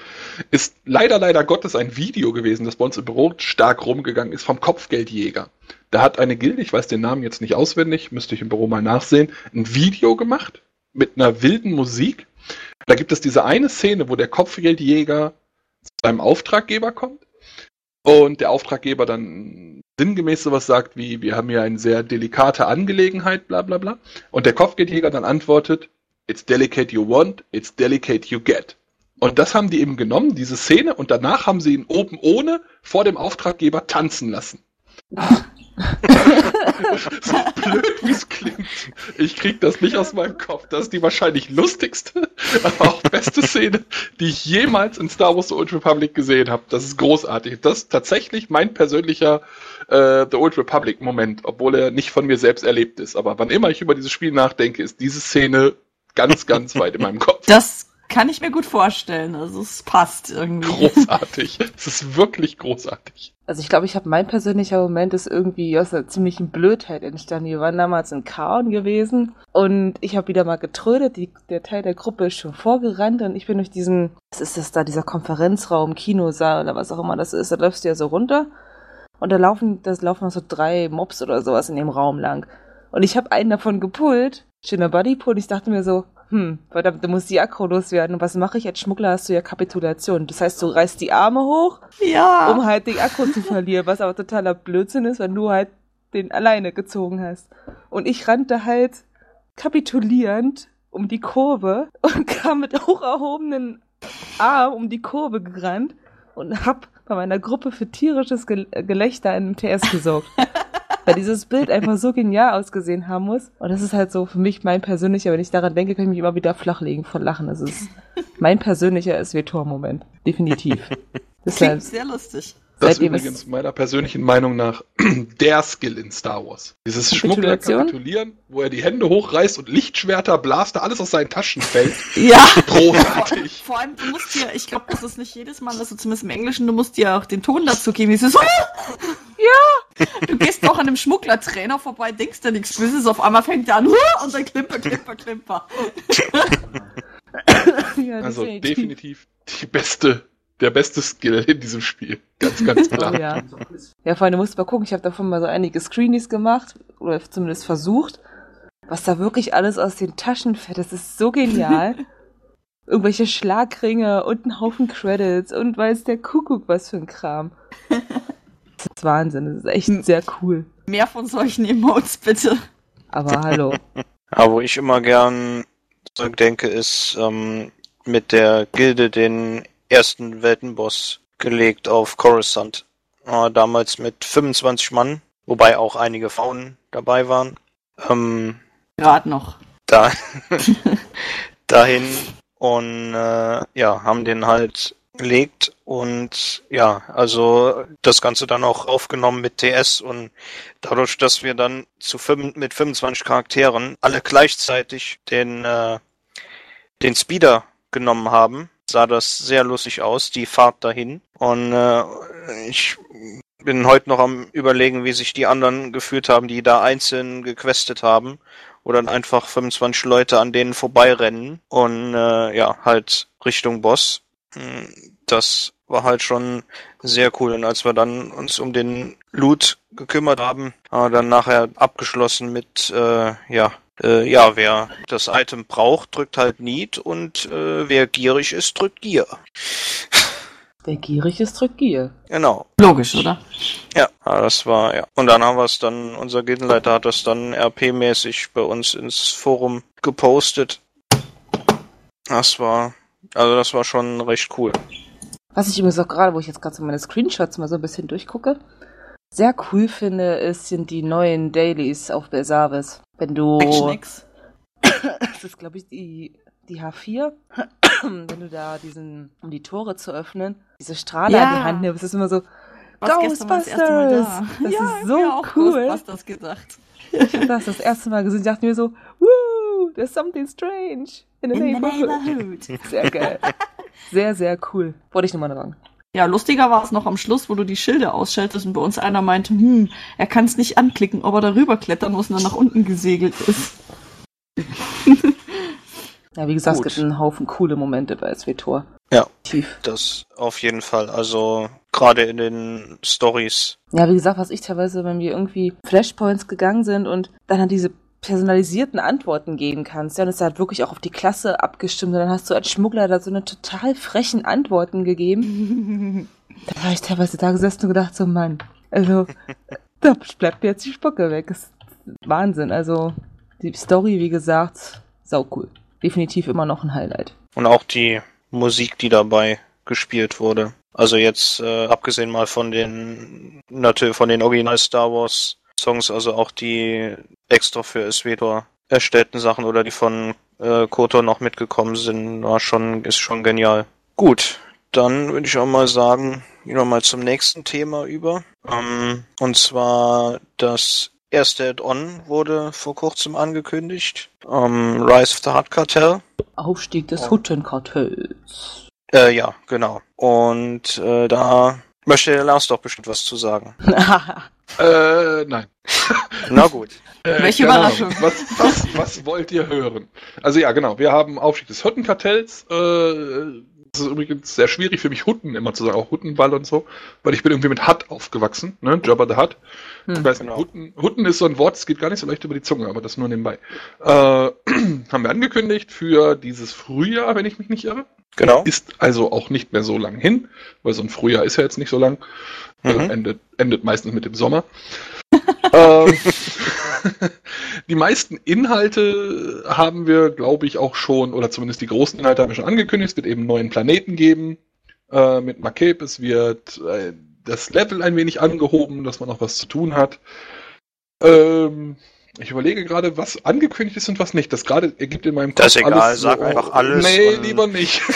ist leider, leider Gottes ein Video gewesen, das bei uns im Büro stark rumgegangen ist, vom Kopfgeldjäger. Da hat eine Gilde, ich weiß den Namen jetzt nicht auswendig, müsste ich im Büro mal nachsehen, ein Video gemacht mit einer wilden Musik. Da gibt es diese eine Szene, wo der Kopfgeldjäger zu seinem Auftraggeber kommt und der Auftraggeber dann sinngemäß sowas sagt wie, wir haben hier eine sehr delikate Angelegenheit, bla bla bla. Und der Kopfgeldjäger dann antwortet, it's delicate you want, it's delicate you get. Und das haben die eben genommen, diese Szene, und danach haben sie ihn oben ohne vor dem Auftraggeber tanzen lassen. so blöd wie es klingt. Ich krieg das nicht aus meinem Kopf. Das ist die wahrscheinlich lustigste, aber auch beste Szene, die ich jemals in Star Wars The Old Republic gesehen habe. Das ist großartig. Das ist tatsächlich mein persönlicher äh, The Old Republic Moment, obwohl er nicht von mir selbst erlebt ist. Aber wann immer ich über dieses Spiel nachdenke, ist diese Szene ganz, ganz weit in meinem Kopf. Das kann ich mir gut vorstellen. Also es passt irgendwie. Großartig. Es ist wirklich großartig. Also ich glaube, ich habe mein persönlicher Moment ist irgendwie aus einer ziemlichen Blödheit entstanden. Wir waren damals in Kaon gewesen und ich habe wieder mal getrödet. Die, der Teil der Gruppe ist schon vorgerannt und ich bin durch diesen, was ist das da, dieser Konferenzraum, Kinosaal oder was auch immer das ist, da läufst du ja so runter und da laufen, das laufen so drei Mobs oder sowas in dem Raum lang. Und ich habe einen davon gepullt, schöner Bodypull, ich dachte mir so, hm, verdammt, da muss die Akku loswerden. Und was mache ich? Als Schmuggler hast du ja Kapitulation. Das heißt, du reißt die Arme hoch, Ja. um halt den Akku zu verlieren, was aber totaler Blödsinn ist, wenn du halt den alleine gezogen hast. Und ich rannte halt kapitulierend um die Kurve und kam mit hoch erhobenen Arm um die Kurve gerannt und hab bei meiner Gruppe für tierisches Gel Gelächter in MTS gesorgt. Weil dieses Bild einfach so genial ausgesehen haben muss. Und das ist halt so für mich mein persönlicher, wenn ich daran denke, kann ich mich immer wieder flachlegen von Lachen. Das ist mein persönlicher SW-Tor-Moment. Definitiv. Deshalb, Klingt sehr lustig. Das ist Seitdem es- übrigens meiner persönlichen Meinung nach der Skill in Star Wars. Dieses Schmuggler kapitulieren, wo er die Hände hochreißt und Lichtschwerter, Blaster, alles aus seinen Taschen fällt. Ja. Vor, Großartig. vor allem, du musst dir, ich glaube, das ist nicht jedes Mal, also zumindest im Englischen, du musst dir auch den Ton dazu geben. Dieses Ja! Du gehst auch an einem Schmugglertrainer vorbei, denkst dir nichts Böses, auf einmal fängt er an "Huh!" und dann klimper, klimper, klimper. ja, Also definitiv die beste, der beste Skill in diesem Spiel. Ganz, ganz Oh, klar. ja. ja, vor allem, du musst mal gucken, ich habe davon mal so einige Screenies gemacht, oder zumindest versucht, was da wirklich alles aus den Taschen fällt. Das ist so genial. Irgendwelche Schlagringe und ein Haufen Credits und weiß der Kuckuck was für ein Kram. Das ist Wahnsinn, das ist echt sehr cool. Mehr von solchen Emotes, bitte. Aber hallo. Ja, wo ich immer gern zurückdenke, ist ähm, mit der Gilde den ersten Weltenboss gelegt auf Coruscant. Äh, damals mit 25 Mann, wobei auch einige Frauen dabei waren. Ähm, Gerade noch. da dahin und äh, ja, haben den halt gelegt und ja, also das Ganze dann auch aufgenommen mit TS und dadurch, dass wir dann zu fünf, mit 25 Charakteren alle gleichzeitig den äh, den Speeder genommen haben, sah das sehr lustig aus, die Fahrt dahin und äh, ich bin heute noch am überlegen, wie sich die anderen gefühlt haben, die da einzeln gequestet haben oder dann einfach 25 Leute an denen vorbeirennen und äh, ja, halt Richtung Boss. Hm, Das war halt schon sehr cool. Und als wir dann uns um den Loot gekümmert haben, haben wir dann nachher abgeschlossen mit, äh, ja, äh, ja, wer das Item braucht, drückt halt Need und äh, wer gierig ist, drückt Gier. Der gierig ist, drückt Gier. Genau. Logisch, oder? Ja, ja, das war, ja. Und dann haben wir es dann, unser Gildenleiter hat das dann RP-mäßig bei uns ins Forum gepostet. Das war, also das war schon recht cool. Was ich übrigens auch gerade, wo ich jetzt gerade so meine Screenshots mal so ein bisschen durchgucke, sehr cool finde, ist, sind die neuen Dailies auf Belsavis. Wenn du. X. Das ist, glaube ich, die, die H4. Wenn du da diesen, um die Tore zu öffnen, diese Strahler Ja. in die Hand nimmst, ist immer so, Was Mal da. Das ja, ist so mir auch cool. Ghostbusters gedacht. ich hab das das erste Mal gesehen, dachte mir so, woo, there's something strange in the In the neighborhood. neighborhood. Sehr geil. Sehr, sehr cool. Wollte ich nur mal sagen. Ja, lustiger war es noch am Schluss, wo du die Schilde ausschaltest und bei uns einer meinte, hm, er kann es nicht anklicken, ob er darüber klettern muss und dann nach unten gesegelt ist. Ja, wie gesagt, Gut. es gibt einen Haufen coole Momente bei SW Tor. Ja. Tief. Das auf jeden Fall. Also gerade in den Stories. Ja, wie gesagt, was ich teilweise, wenn wir irgendwie Flashpoints gegangen sind und dann halt diese personalisierten Antworten geben kannst, ja, und es ist halt wirklich auch auf die Klasse abgestimmt und dann hast du als Schmuggler da so eine total frechen Antworten gegeben. Da war ich teilweise da gesessen und gedacht, so Mann, also da bleibt mir jetzt die Spucke weg. Das ist Wahnsinn. Also die Story, wie gesagt, sau cool. Definitiv immer noch ein Highlight. Und auch die Musik, die dabei gespielt wurde. Also jetzt äh, abgesehen mal von den natürlich von den Original Star Wars Songs, also auch die extra für Svetor erstellten Sachen oder die von äh, Kotor noch mitgekommen sind, war schon ist schon genial. Gut, dann würde ich auch mal sagen, gehen wir mal zum nächsten Thema über. Ähm, und zwar das erste Add-on wurde vor kurzem angekündigt. Ähm, Rise of the Hard Cartel. Aufstieg des Oh. Huttenkartells. Äh, ja, genau. Und äh, da möchte der Lars doch bestimmt was zu sagen. Äh, nein. Na gut. Äh, Welche. Überraschung. Was, was, was wollt ihr hören? Also ja, genau. Wir haben Aufstieg des Hüttenkartells. Äh, Das ist übrigens sehr schwierig für mich, Hutten immer zu sagen, auch Huttenball und so, weil ich bin irgendwie mit Hutt aufgewachsen, ne? Jabba the Hutt. Hm. Ich weiß nicht, Genau. Hutten, Hutten ist so ein Wort, es geht gar nicht so leicht über die Zunge, aber das nur nebenbei. Äh, haben wir angekündigt für dieses Frühjahr, wenn ich mich nicht irre. Genau. Ist also auch nicht mehr so lang hin, weil so ein Frühjahr ist ja jetzt nicht so lang. Äh, Mhm. endet, endet meistens mit dem Sommer. ähm, die meisten Inhalte haben wir, glaube ich, auch schon, oder zumindest die großen Inhalte haben wir schon angekündigt. Es wird eben neuen Planeten geben äh, mit Marcape. Es wird äh, das Level ein wenig angehoben, dass man auch was zu tun hat. Ähm, ich überlege gerade, was angekündigt ist und was nicht. Das gerade ergibt in meinem Kopf Das ist egal, alles sag einfach alles Nee, lieber nicht.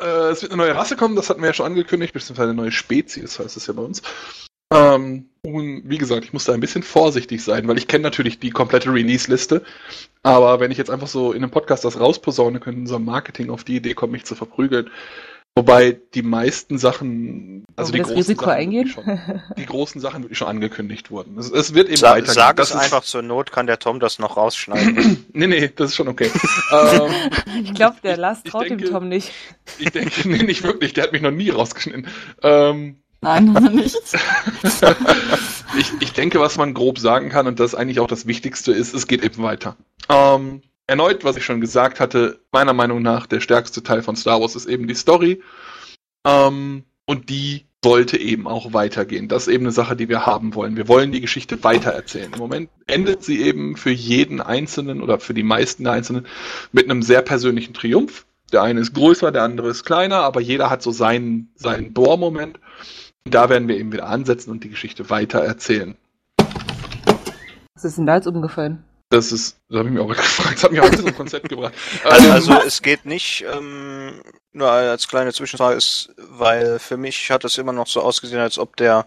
Äh, es wird eine neue Rasse kommen, das hatten wir ja schon angekündigt, beziehungsweise eine neue Spezies heißt es ja bei uns. Ähm, und wie gesagt, ich muss da ein bisschen vorsichtig sein, weil ich kenne natürlich die komplette Release-Liste. Aber wenn ich jetzt einfach so in einem Podcast das rausposaune, könnte unser Marketing auf die Idee kommen, mich zu verprügeln. Wobei die meisten Sachen, also die das großen Risiko Sachen Schon, die großen Sachen wirklich schon angekündigt wurden. Es, es wird eben Sa weitergehen. sag Das es ist- einfach zur Not, kann der Tom das noch rausschneiden. Nee, nee, das ist schon okay. ähm, ich glaube, der Lars traut dem denke- Tom nicht. ich denke, nee, nicht wirklich, der hat mich noch nie rausgeschnitten. Ähm, Nein, nicht. ich, ich denke, was man grob sagen kann, und das eigentlich auch das Wichtigste ist, es geht eben weiter. Ähm, erneut, was ich schon gesagt hatte, meiner Meinung nach, der stärkste Teil von Star Wars ist eben die Story. Ähm, und die sollte eben auch weitergehen. Das ist eben eine Sache, die wir haben wollen. Wir wollen die Geschichte weitererzählen. Im Moment endet sie eben für jeden Einzelnen oder für die meisten der Einzelnen mit einem sehr persönlichen Triumph. Der eine ist größer, der andere ist kleiner, aber jeder hat so seinen, seinen Bohrmoment. Und da werden wir eben wieder ansetzen und die Geschichte weiter erzählen. Was ist denn da jetzt umgefallen? Das ist, das habe ich mir auch gefragt, das hat mich auch ein bisschen zum Konzept gebracht. Also, also es geht nicht, ähm, nur als kleine Zwischenfrage ist, weil für mich hat es immer noch so ausgesehen, als ob der,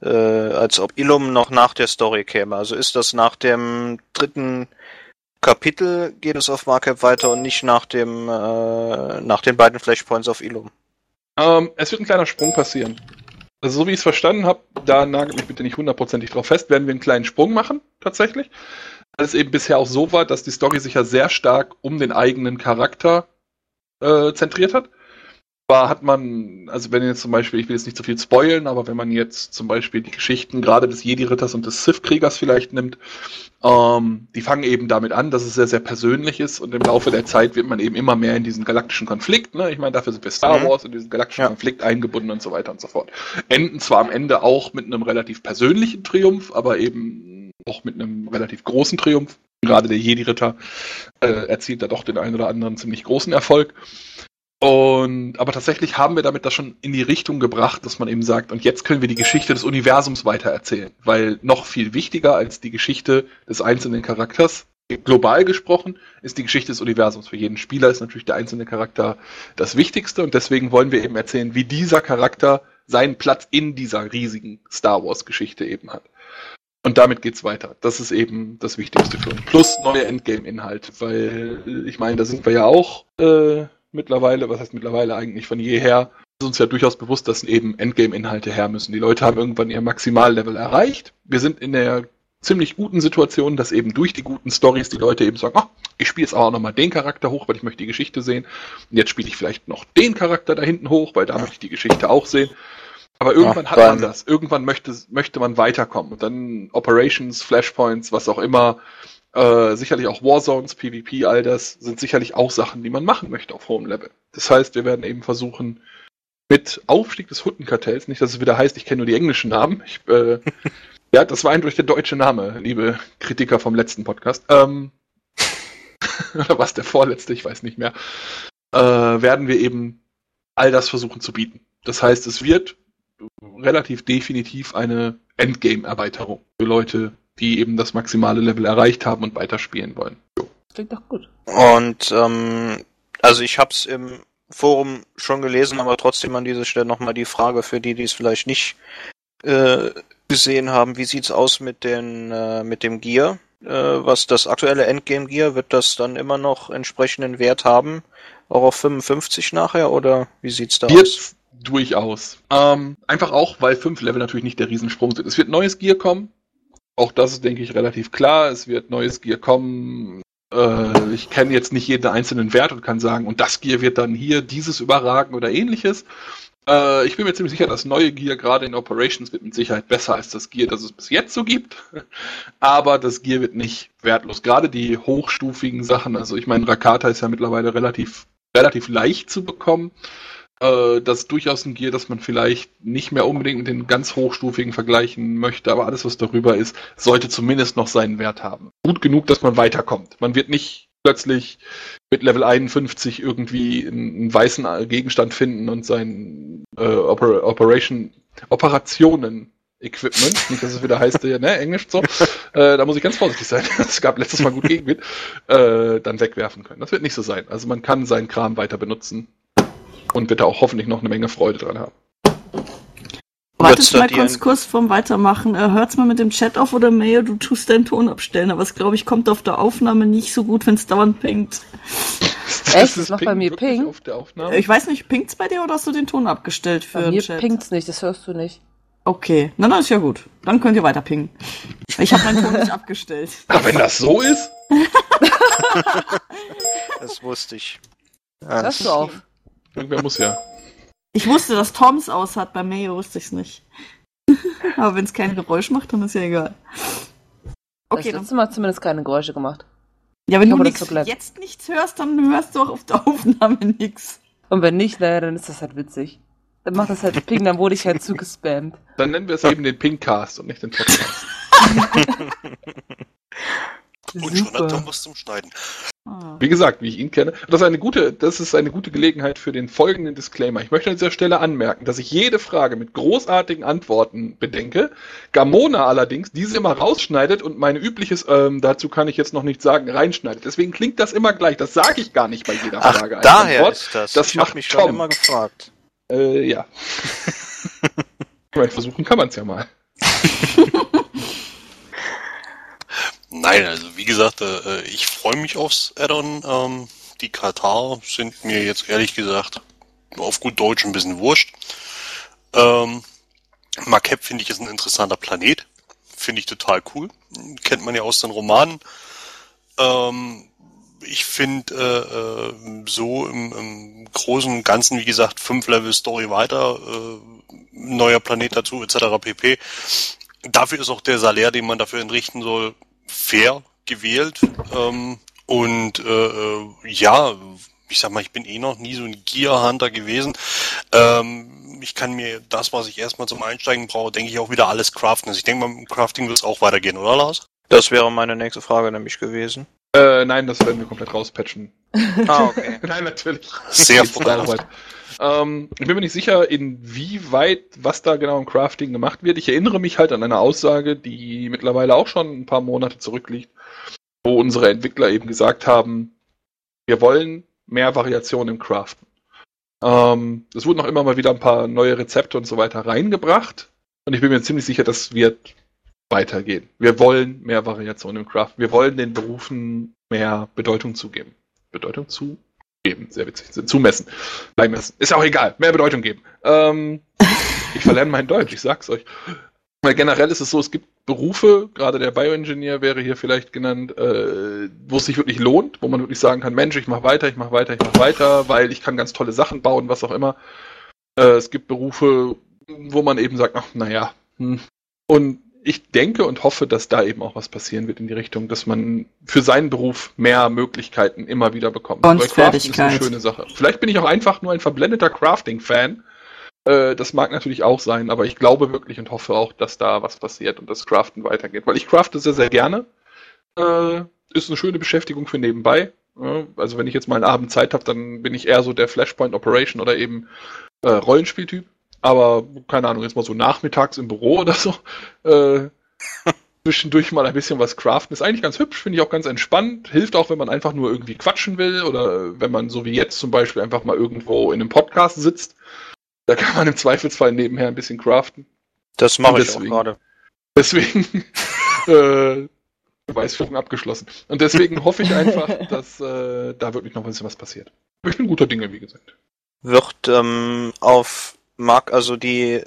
äh, als ob Illum noch nach der Story käme. Also ist das nach dem dritten Kapitel geht es auf Markup weiter und nicht nach dem, äh, nach den beiden Flashpoints auf Illum. Ähm, es wird ein kleiner Sprung passieren. Also so wie ich es verstanden habe, da nagelt mich bitte nicht hundertprozentig drauf fest, werden wir einen kleinen Sprung machen, tatsächlich. Weil es eben bisher auch so war, dass die Story sich ja sehr stark um den eigenen Charakter äh, zentriert hat. War hat man, also wenn jetzt zum Beispiel, ich will jetzt nicht zu viel spoilen, aber wenn man jetzt zum Beispiel die Geschichten gerade des Jedi-Ritters und des Sith-Kriegers vielleicht nimmt, ähm, die fangen eben damit an, dass es sehr, sehr persönlich ist und im Laufe der Zeit wird man eben immer mehr in diesen galaktischen Konflikt, ne? Ich meine, dafür sind wir Star Mhm. Wars in diesen galaktischen Ja. Konflikt eingebunden und so weiter und so fort. Enden zwar am Ende auch mit einem relativ persönlichen Triumph, aber eben auch mit einem relativ großen Triumph. Gerade der Jedi-Ritter äh, erzielt da doch den einen oder anderen ziemlich großen Erfolg. Und aber tatsächlich haben wir damit das schon in die Richtung gebracht, dass man eben sagt, und jetzt können wir die Geschichte des Universums weitererzählen. Weil noch viel wichtiger als die Geschichte des einzelnen Charakters, global gesprochen, ist die Geschichte des Universums. Für jeden Spieler ist natürlich der einzelne Charakter das Wichtigste und deswegen wollen wir eben erzählen, wie dieser Charakter seinen Platz in dieser riesigen Star Wars-Geschichte eben hat. Und damit geht's weiter. Das ist eben das Wichtigste für uns. Plus neue Endgame-Inhalte, weil äh, ich meine, da sind wir ja auch äh, mittlerweile, was heißt mittlerweile eigentlich von jeher, ist uns ja durchaus bewusst, dass eben Endgame-Inhalte her müssen. Die Leute haben irgendwann ihr Maximallevel erreicht. Wir sind in der ziemlich guten Situation, dass eben durch die guten Stories die Leute eben sagen, ach, ich spiele jetzt auch nochmal den Charakter hoch, weil ich möchte die Geschichte sehen. Und jetzt spiele ich vielleicht noch den Charakter da hinten hoch, weil da möchte ich die Geschichte auch sehen. Aber irgendwann Ja, hat man das. Irgendwann möchte, möchte man weiterkommen. Und dann Operations, Flashpoints, was auch immer, äh, sicherlich auch Warzones, PvP, all das sind sicherlich auch Sachen, die man machen möchte auf hohem Level. Das heißt, wir werden eben versuchen, mit Aufstieg des Huttenkartells, nicht, dass es wieder heißt, ich kenne nur die englischen Namen. Ich, äh, ja, das war eindeutig der deutsche Name, liebe Kritiker vom letzten Podcast. Ähm, oder was der vorletzte, ich weiß nicht mehr. Äh, werden wir eben all das versuchen zu bieten. Das heißt, es wird relativ definitiv eine Endgame-Erweiterung für Leute, die eben das maximale Level erreicht haben und weiterspielen wollen. Klingt doch gut. Und ähm, also ich habe es im Forum schon gelesen, aber trotzdem an dieser Stelle nochmal die Frage für die, die es vielleicht nicht äh, gesehen haben, wie sieht's aus mit den äh, mit dem Gear? Äh, was das aktuelle Endgame Gear, wird das dann immer noch entsprechenden Wert haben? Auch auf 55 nachher oder wie sieht's da aus? Durchaus. Ähm, einfach auch, weil fünf Level natürlich nicht der Riesensprung sind. Es wird neues Gear kommen. Auch das ist, denke ich, relativ klar. Es wird neues Gear kommen. Äh, ich kenne jetzt nicht jeden einzelnen Wert und kann sagen, und das Gear wird dann hier dieses überragen oder ähnliches. Äh, ich bin mir ziemlich sicher, das neue Gear gerade in Operations wird mit Sicherheit besser als das Gear, das es bis jetzt so gibt. Aber das Gear wird nicht wertlos. Gerade die hochstufigen Sachen, also ich meine, Rakata ist ja mittlerweile relativ, relativ leicht zu bekommen. Äh, das ist durchaus ein Gear, das man vielleicht nicht mehr unbedingt mit den ganz hochstufigen vergleichen möchte, aber alles, was darüber ist, sollte zumindest noch seinen Wert haben. Gut genug, dass man weiterkommt. Man wird nicht plötzlich mit Level 51 irgendwie einen, weißen Gegenstand finden und sein äh, Oper Operation Operationen Equipment, nicht, dass es wieder heißt, ne, Englisch so, äh, da muss ich ganz vorsichtig sein, es gab letztes Mal gut Gegenwind, äh, dann wegwerfen können. Das wird nicht so sein. Also man kann seinen Kram weiter benutzen und wird da auch hoffentlich noch eine Menge Freude dran haben. Wartet mal kurz, kurz vorm Weitermachen. Äh, hört's mal mit dem Chat auf oder Mayo, du tust deinen Ton abstellen, aber es glaube ich kommt auf der Aufnahme nicht so gut, wenn es dauernd pinkt. Echt? Das macht bei mir Ping? Ich weiß nicht, pingt's bei dir oder hast du den Ton abgestellt für bei mir Chat? pingt's nicht, das hörst du nicht. Okay, na dann ist ja gut. Dann könnt ihr weiter pingen. Ich habe meinen Ton nicht abgestellt. Aber wenn das so ist? das wusste ich. Hörst du auf? Irgendwer muss ja. Ich wusste, dass Toms aus hat, bei Mayo wusste ich es nicht. Aber wenn es kein Geräusch macht, dann ist ja egal. Okay, das letzte Mal zumindest keine Geräusche gemacht. Ja, wenn du nix, so jetzt nichts hörst, dann hörst du auch auf der Aufnahme nichts. Und wenn nicht, naja, dann ist das halt witzig. Dann macht das halt Ping, dann wurde ich halt zugespammt. Dann nennen wir es eben den Pingcast und nicht den Podcast. Und schon hat er was zum Schneiden. Ah. Wie gesagt, wie ich ihn kenne, das ist eine gute, das ist eine gute Gelegenheit für den folgenden Disclaimer. Ich möchte an dieser Stelle anmerken, dass ich jede Frage mit großartigen Antworten bedenke. Gamona allerdings diese immer rausschneidet und meine übliches, ähm, dazu kann ich jetzt noch nicht sagen, reinschneidet. Deswegen klingt das immer gleich. Das sage ich gar nicht bei jeder Ach, Frage. Daher Antwort. ist das. Das ich macht mich Tom. schon immer gefragt. Äh, ja. versuchen kann man es ja mal. Nein, also wie gesagt, äh, ich freue mich aufs Addon. Ähm, die Katar sind mir jetzt ehrlich gesagt auf gut Deutsch ein bisschen wurscht. Ähm, Makeb finde ich ist ein interessanter Planet. Finde ich total cool. Kennt man ja aus den Romanen. Ähm, ich finde äh, äh, so im, im Großen und Ganzen, wie gesagt, fünf Level Story weiter, äh, neuer Planet dazu, etc. pp. Dafür ist auch der Salär, den man dafür entrichten soll, fair gewählt. Ähm, und äh, äh, ja, ich sag mal, ich bin eh noch nie so ein Gear Hunter gewesen. Ähm, ich kann mir das, was ich erstmal zum Einsteigen brauche, denke ich auch wieder alles craften. Also ich denke mal, im Crafting wird es auch weitergehen, oder Lars? Das wäre meine nächste Frage nämlich gewesen. Äh, nein, das werden wir komplett rauspatchen. ah, okay. nein, natürlich. Sehr voraus. Ähm, ich bin mir nicht sicher, inwieweit, was da genau im Crafting gemacht wird. Ich erinnere mich halt an eine Aussage, die mittlerweile auch schon ein paar Monate zurückliegt, wo unsere Entwickler eben gesagt haben, wir wollen mehr Variation im Craften. Ähm, es wurden noch immer mal wieder ein paar neue Rezepte und so weiter reingebracht. Und ich bin mir ziemlich sicher, das wird weitergehen. Wir wollen mehr Variation im Craft. Wir wollen den Berufen mehr Bedeutung zugeben. Bedeutung zu geben. Sehr witzig. Zumessen. Beimessen. Ist auch egal. Mehr Bedeutung geben. Ähm, ich verlerne mein Deutsch, ich sag's euch. Weil generell ist es so, es gibt Berufe, gerade der Bioengineer wäre hier vielleicht genannt, äh, wo es sich wirklich lohnt, wo man wirklich sagen kann, Mensch, ich mach weiter, ich mach weiter, ich mach weiter, weil ich kann ganz tolle Sachen bauen, was auch immer. Äh, es gibt Berufe, wo man eben sagt, ach, naja. Hm. Und ich denke und hoffe, dass da eben auch was passieren wird in die Richtung, dass man für seinen Beruf mehr Möglichkeiten immer wieder bekommt. Weil Crafting ist eine schöne Sache. Vielleicht bin ich auch einfach nur ein verblendeter Crafting-Fan. Äh, das mag natürlich auch sein, aber ich glaube wirklich und hoffe auch, dass da was passiert und das Craften weitergeht. Weil ich crafte sehr, sehr gerne. Äh, ist eine schöne Beschäftigung für nebenbei. also wenn ich jetzt mal einen Abend Zeit habe, dann bin ich eher so der Flashpoint Operation oder eben äh, Rollenspieltyp. Aber, keine Ahnung, jetzt mal so nachmittags im Büro oder so, äh, zwischendurch mal ein bisschen was craften. Ist eigentlich ganz hübsch, finde ich auch ganz entspannt. Hilft auch, wenn man einfach nur irgendwie quatschen will oder wenn man so wie jetzt zum Beispiel einfach mal irgendwo in einem Podcast sitzt. Da kann man im Zweifelsfall nebenher ein bisschen craften. Das mache ich auch gerade. Deswegen, äh, Beweisführung abgeschlossen. Und deswegen hoffe ich einfach, dass äh, da wirklich noch ein bisschen was passiert. Ich bin guter Dinge, wie gesagt. Wird ähm, auf mag also die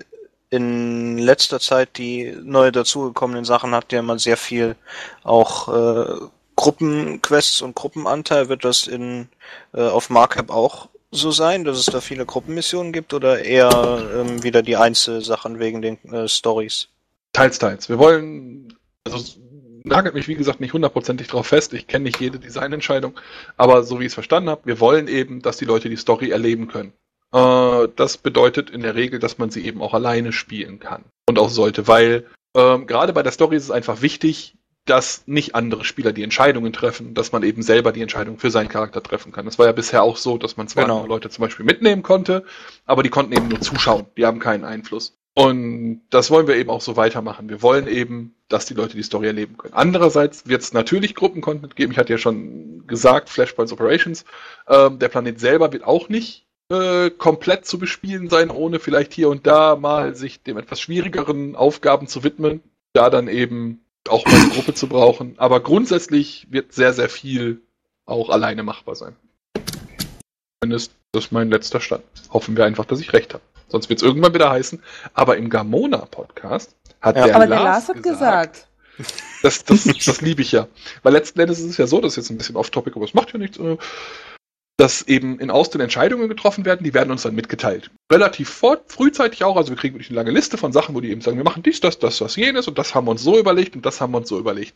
in letzter Zeit die neu dazugekommenen Sachen hat ja immer sehr viel auch äh, Gruppenquests und Gruppenanteil, wird das in äh, auf Markup auch so sein, dass es da viele Gruppenmissionen gibt oder eher ähm, wieder die Einzelsachen wegen den äh, Stories? Teils, teils. Wir wollen, also nagelt mich wie gesagt nicht hundertprozentig drauf fest. Ich kenne nicht jede Designentscheidung, aber so wie ich es verstanden habe, wir wollen eben, dass die Leute die Story erleben können. Äh, das bedeutet in der Regel, dass man sie eben auch alleine spielen kann und auch sollte, weil ähm, gerade bei der Story ist es einfach wichtig, dass nicht andere Spieler die Entscheidungen treffen, dass man eben selber die Entscheidung für seinen Charakter treffen kann. Das war ja bisher auch so, dass man zwar Genau. Leute zum Beispiel mitnehmen konnte, aber die konnten eben nur zuschauen. Die haben keinen Einfluss. Und das wollen wir eben auch so weitermachen. Wir wollen eben, dass die Leute die Story erleben können. Andererseits wird es natürlich Gruppencontent geben. Ich hatte ja schon gesagt, Flashpoints Operations. Ähm, der Planet selber wird auch nicht äh, komplett zu bespielen sein, ohne vielleicht hier und da mal sich dem etwas schwierigeren Aufgaben zu widmen. Da dann eben auch mal eine Gruppe zu brauchen. Aber grundsätzlich wird sehr, sehr viel auch alleine machbar sein. Zumindest das ist mein letzter Stand. Hoffen wir einfach, dass ich recht habe. Sonst wird es irgendwann wieder heißen. Aber im Gamona-Podcast hat Ja. der, Aber Lars der Lars hat gesagt, Das, das, das liebe ich ja. Weil letzten Endes ist es ja so, das ist jetzt ein bisschen off-topic, aber es macht ja nichts, äh, dass eben in Austin Entscheidungen getroffen werden, die werden uns dann mitgeteilt. Relativ fort, frühzeitig auch, also wir kriegen wirklich eine lange Liste von Sachen, wo die eben sagen, wir machen dies, das, das, das, jenes und das haben wir uns so überlegt und das haben wir uns so überlegt.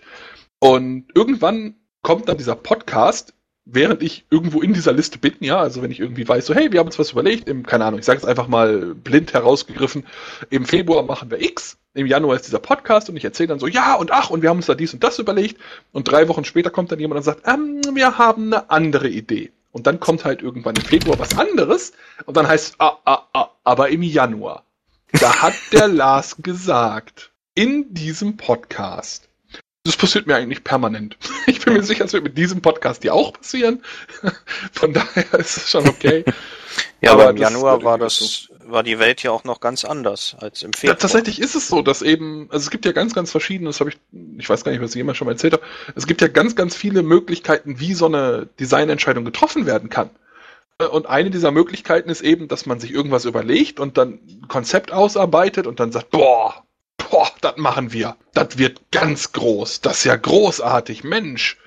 Und irgendwann kommt dann dieser Podcast, während ich irgendwo in dieser Liste bin, ja, also wenn ich irgendwie weiß, so, hey, wir haben uns was überlegt, im, keine Ahnung, ich sage es einfach mal blind herausgegriffen, im Februar machen wir X, im Januar ist dieser Podcast und ich erzähle dann so, ja und ach, und wir haben uns da dies und das überlegt und drei Wochen später kommt dann jemand und sagt, ähm, wir haben eine andere Idee. Und dann kommt halt irgendwann im Februar was anderes und dann heißt es, ah, ah, ah, aber im Januar. Da hat der Lars gesagt, in diesem Podcast, das passiert mir eigentlich permanent. Ich bin mir sicher, es wird mit diesem Podcast ja auch passieren. Von daher ist es schon okay. Ja, aber, Aber im Januar war das, war die Welt ja auch noch ganz anders als im Ja, Februar. tatsächlich ist es so, dass eben, also es gibt ja ganz, ganz verschiedene, das habe ich, ich weiß gar nicht, was ich jemand schon mal erzählt habe, es gibt ja ganz, ganz viele Möglichkeiten, wie so eine Designentscheidung getroffen werden kann. Und eine dieser Möglichkeiten ist eben, dass man sich irgendwas überlegt und dann ein Konzept ausarbeitet und dann sagt, boah, boah, das machen wir. Das wird ganz groß. Das ist ja großartig, Mensch.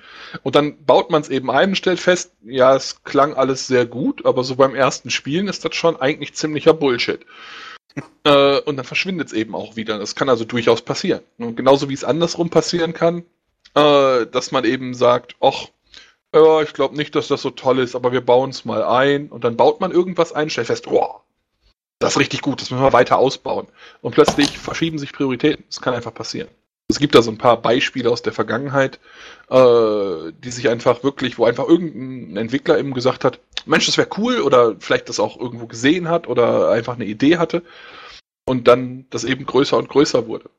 Und dann baut man es eben ein und stellt fest, ja, es klang alles sehr gut, aber so beim ersten Spielen ist das schon eigentlich ziemlicher Bullshit. Äh, und dann verschwindet es eben auch wieder. Das kann also durchaus passieren. Und genauso wie es andersrum passieren kann, äh, dass man eben sagt, ach, ja, ich glaube nicht, dass das so toll ist, aber wir bauen es mal ein. Und dann baut man irgendwas ein, stellt fest, boah, das ist richtig gut, das müssen wir weiter ausbauen. Und plötzlich verschieben sich Prioritäten. Das kann einfach passieren. Es gibt da so ein paar Beispiele aus der Vergangenheit, äh, die sich einfach wirklich, wo einfach irgendein Entwickler eben gesagt hat, Mensch, das wäre cool oder vielleicht das auch irgendwo gesehen hat oder einfach eine Idee hatte und dann das eben größer und größer wurde.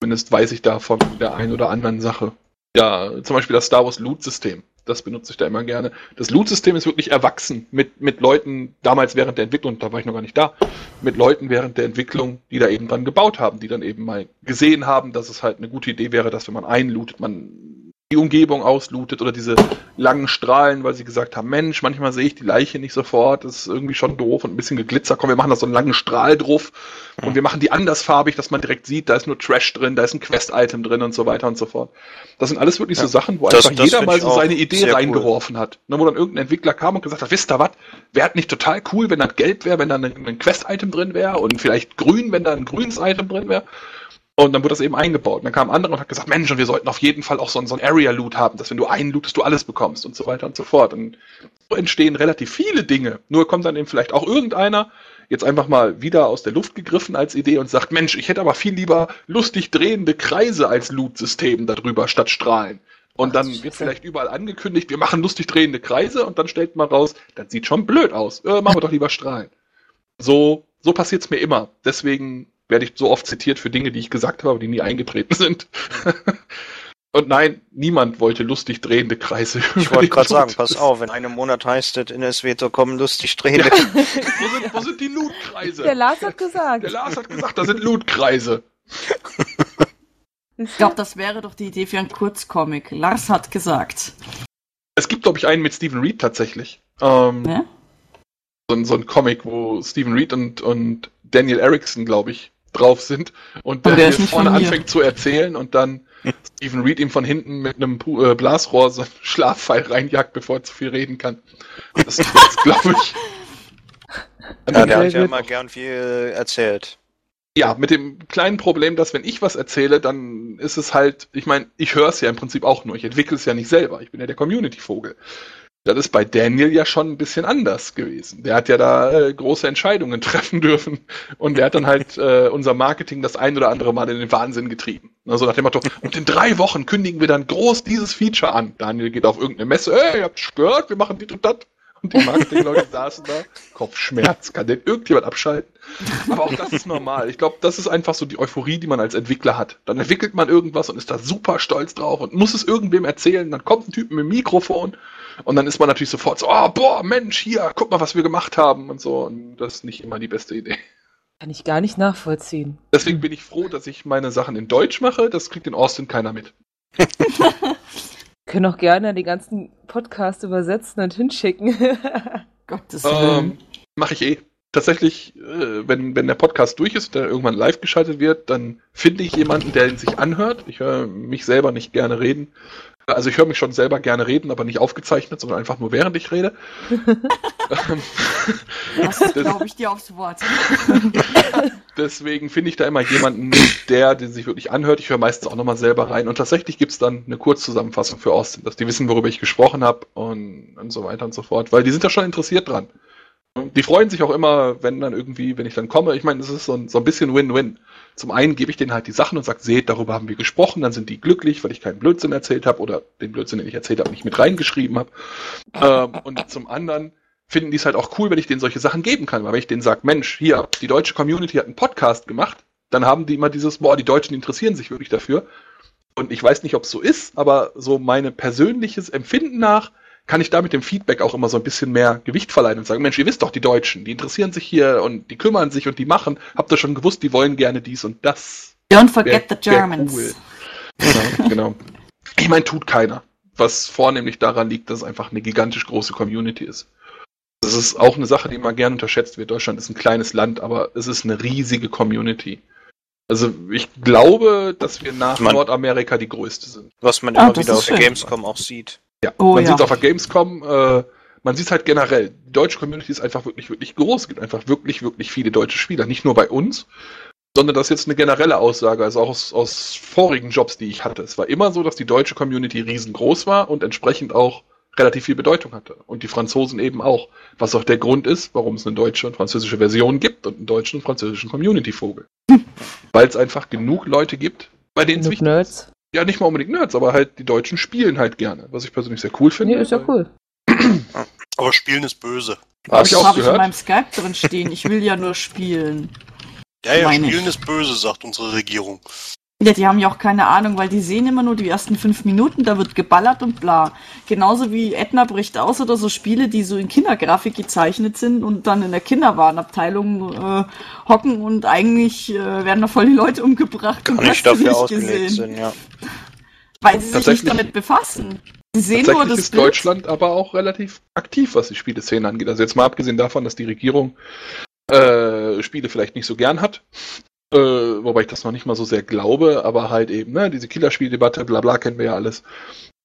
Zumindest weiß ich da von der einen oder anderen Sache. Ja, zum Beispiel das Star Wars Loot-System. Das benutze ich da immer gerne. Das Loot-System ist wirklich erwachsen mit, mit Leuten, damals während der Entwicklung, da war ich noch gar nicht da, mit Leuten während der Entwicklung, die da eben dran gebaut haben, die dann eben mal gesehen haben, dass es halt eine gute Idee wäre, dass wenn man einlootet, man die Umgebung auslootet oder diese langen Strahlen, weil sie gesagt haben, Mensch, manchmal sehe ich die Leiche nicht sofort, das ist irgendwie schon doof und ein bisschen geglitzer. Komm, wir machen da so einen langen Strahl drauf und wir machen die andersfarbig, dass man direkt sieht, da ist nur Trash drin, da ist ein Quest-Item drin und so weiter und so fort. Das sind alles wirklich so Sachen, wo Das- einfach das jeder mal so seine Idee sehr cool. reingeworfen hat. Ne, wo dann irgendein Entwickler kam und gesagt hat, wisst ihr was, wäre halt nicht total cool, wenn das gelb wäre, wenn da ein, ein Quest-Item drin wäre und vielleicht grün, wenn da ein grünes Item drin wäre. Und dann wurde das eben eingebaut. Und dann kam ein anderer und hat gesagt, Mensch, und wir sollten auf jeden Fall auch so, ein- so ein Area-Loot haben, dass wenn du einen lootest, du alles bekommst und so weiter und so fort. Und so entstehen relativ viele Dinge. Nur kommt dann eben vielleicht auch irgendeiner, jetzt einfach mal wieder aus der Luft gegriffen als Idee und sagt, Mensch, ich hätte aber viel lieber lustig drehende Kreise als Loot-System darüber statt Strahlen. Und dann wird vielleicht überall angekündigt, wir machen lustig drehende Kreise und dann stellt man raus, das sieht schon blöd aus. Äh, machen wir doch lieber Strahlen. So, so passiert's mir immer. Deswegen werde ich so oft zitiert für Dinge, die ich gesagt habe, aber die nie eingetreten sind. Und nein, niemand wollte lustig drehende Kreise. Ich wollte gerade sagen, pass auf, in einem Monat heißt es, in SWTO kommen lustig drehende. Wo sind, wo sind die Lootkreise? der Lars hat gesagt. Der Lars hat gesagt, da sind Lootkreise. Ich glaube, das wäre doch die Idee für einen Kurzcomic. Lars hat gesagt. Es gibt, glaube ich, einen mit Stephen Reed tatsächlich. Ähm, Ne? so, ein- so ein Comic, wo Stephen Reed und, und Daniel Erickson, glaube ich, drauf sind und Und der, der hier ist nicht vorne anfängt zu erzählen und dann Stephen Reed ihm von hinten mit einem Pu- äh, Blasrohr so einen Schlafpfeil reinjagt, bevor er zu viel reden kann. Das ist, glaube ich. Ja, der hat ja immer gern viel erzählt. Ja, mit dem kleinen Problem, dass wenn ich was erzähle, dann ist es halt, ich meine, ich höre es ja im Prinzip auch nur, ich entwickle es ja nicht selber, ich bin ja der Community-Vogel. Das ist bei Daniel ja schon ein bisschen anders gewesen. Der hat ja da äh, große Entscheidungen treffen dürfen und der hat dann halt äh, unser Marketing das ein oder andere Mal in den Wahnsinn getrieben. Also nach dem Motto, und in drei Wochen kündigen wir dann groß dieses Feature an. Daniel geht auf irgendeine Messe, ey, ihr habt gehört, wir machen die und das. Und die Marketingleute saßen da, Kopfschmerz, kann denn irgendjemand abschalten? Aber auch das ist normal. Ich glaube, das ist einfach so die Euphorie, die man als Entwickler hat. Dann entwickelt man irgendwas und ist da super stolz drauf und muss es irgendwem erzählen. Dann kommt ein Typ mit dem Mikrofon und dann ist man natürlich sofort so, oh, boah, Mensch, hier, guck mal, was wir gemacht haben und so. Und das ist nicht immer die beste Idee. Kann ich gar nicht nachvollziehen. Deswegen bin ich froh, dass ich meine Sachen in Deutsch mache. Das kriegt in Austin keiner mit. Können auch gerne die ganzen Podcasts übersetzen und hinschicken. Gottes Willen. Ähm, Mache ich eh. Tatsächlich, äh, wenn, wenn der Podcast durch ist, der irgendwann live geschaltet wird, dann finde ich jemanden, der ihn sich anhört. Ich höre mich selber nicht gerne reden. Also ich höre mich schon selber gerne reden, aber nicht aufgezeichnet, sondern einfach nur während ich rede. Ähm, Das glaube ich dir aufs Wort. Deswegen finde ich da immer jemanden, der den sich wirklich anhört. Ich höre meistens auch nochmal selber rein. Und tatsächlich gibt's dann eine Kurzzusammenfassung für Austin, dass die wissen, worüber ich gesprochen habe und, und so weiter und so fort. Weil die sind da schon interessiert dran. Die freuen sich auch immer, wenn dann irgendwie, wenn ich dann komme. Ich meine, es ist so ein, so ein bisschen Win-Win. Zum einen gebe ich denen halt die Sachen und sage, seht, darüber haben wir gesprochen, dann sind die glücklich, weil ich keinen Blödsinn erzählt habe oder den Blödsinn, den ich erzählt habe, nicht mit reingeschrieben habe. Ähm, und zum anderen finden die es halt auch cool, wenn ich denen solche Sachen geben kann. Weil wenn ich denen sage, Mensch, hier, die deutsche Community hat einen Podcast gemacht, dann haben die immer dieses, boah, die Deutschen interessieren sich wirklich dafür. Und ich weiß nicht, ob es so ist, aber so meine persönliches Empfinden nach kann ich da mit dem Feedback auch immer so ein bisschen mehr Gewicht verleihen und sagen, Mensch, ihr wisst doch, die Deutschen, die interessieren sich hier und die kümmern sich und die machen. Habt ihr schon gewusst, die wollen gerne dies und das. Don't forget Wär- the Germans. cool. Genau, genau. Ich meine, tut keiner. Was vornehmlich daran liegt, dass es einfach eine gigantisch große Community ist. Das ist auch eine Sache, die immer gern unterschätzt wird. Deutschland ist ein kleines Land, aber es ist eine riesige Community. Also ich glaube, dass wir nach Man- Nordamerika die größte sind. Was man Ah, immer das wieder auf der. Gamescom auch sieht. Ja, Oh, man ja. sieht es auf der Gamescom, äh, man sieht es halt generell. Die deutsche Community ist einfach wirklich, wirklich groß. Es gibt einfach wirklich, wirklich viele deutsche Spieler. Nicht nur bei uns, sondern das ist jetzt eine generelle Aussage, also auch aus, aus vorigen Jobs, die ich hatte. Es war immer so, dass die deutsche Community riesengroß war und entsprechend auch relativ viel Bedeutung hatte. Und die Franzosen eben auch. Was auch der Grund ist, warum es eine deutsche und französische Version gibt und einen deutschen und französischen Community-Vogel. Weil es einfach genug Leute gibt, bei denen es wichtig Nerds. Ja, nicht mal unbedingt Nerds, aber halt die Deutschen spielen halt gerne. Was ich persönlich sehr cool finde. Nee, ist ja cool. Aber Spielen ist böse. Hab ich Das auch habe ich in meinem Skype drin stehen. Ich will ja nur spielen. Ja, ja, Meine Spielen ist böse, sagt unsere Regierung. Ja, die haben ja auch keine Ahnung, weil die sehen immer nur die ersten fünf Minuten, da wird geballert und bla. Genauso wie Edna bricht aus oder so Spiele, die so in Kindergrafik gezeichnet sind und dann in der Kinderwarenabteilung äh, hocken und eigentlich äh, werden da voll die Leute umgebracht. Gar und nicht hast du dafür nicht ausgelegt gesehen. sind, ja. Weil sie sich nicht damit befassen. Sie sehen nur Tatsächlich das ist Bild. Deutschland aber auch relativ aktiv, was die Spieleszene angeht. Also jetzt mal abgesehen davon, dass die Regierung äh, Spiele vielleicht nicht so gern hat. Äh, wobei ich das noch nicht mal so sehr glaube, aber halt eben, ne, diese Killerspieldebatte, bla bla, kennen wir ja alles.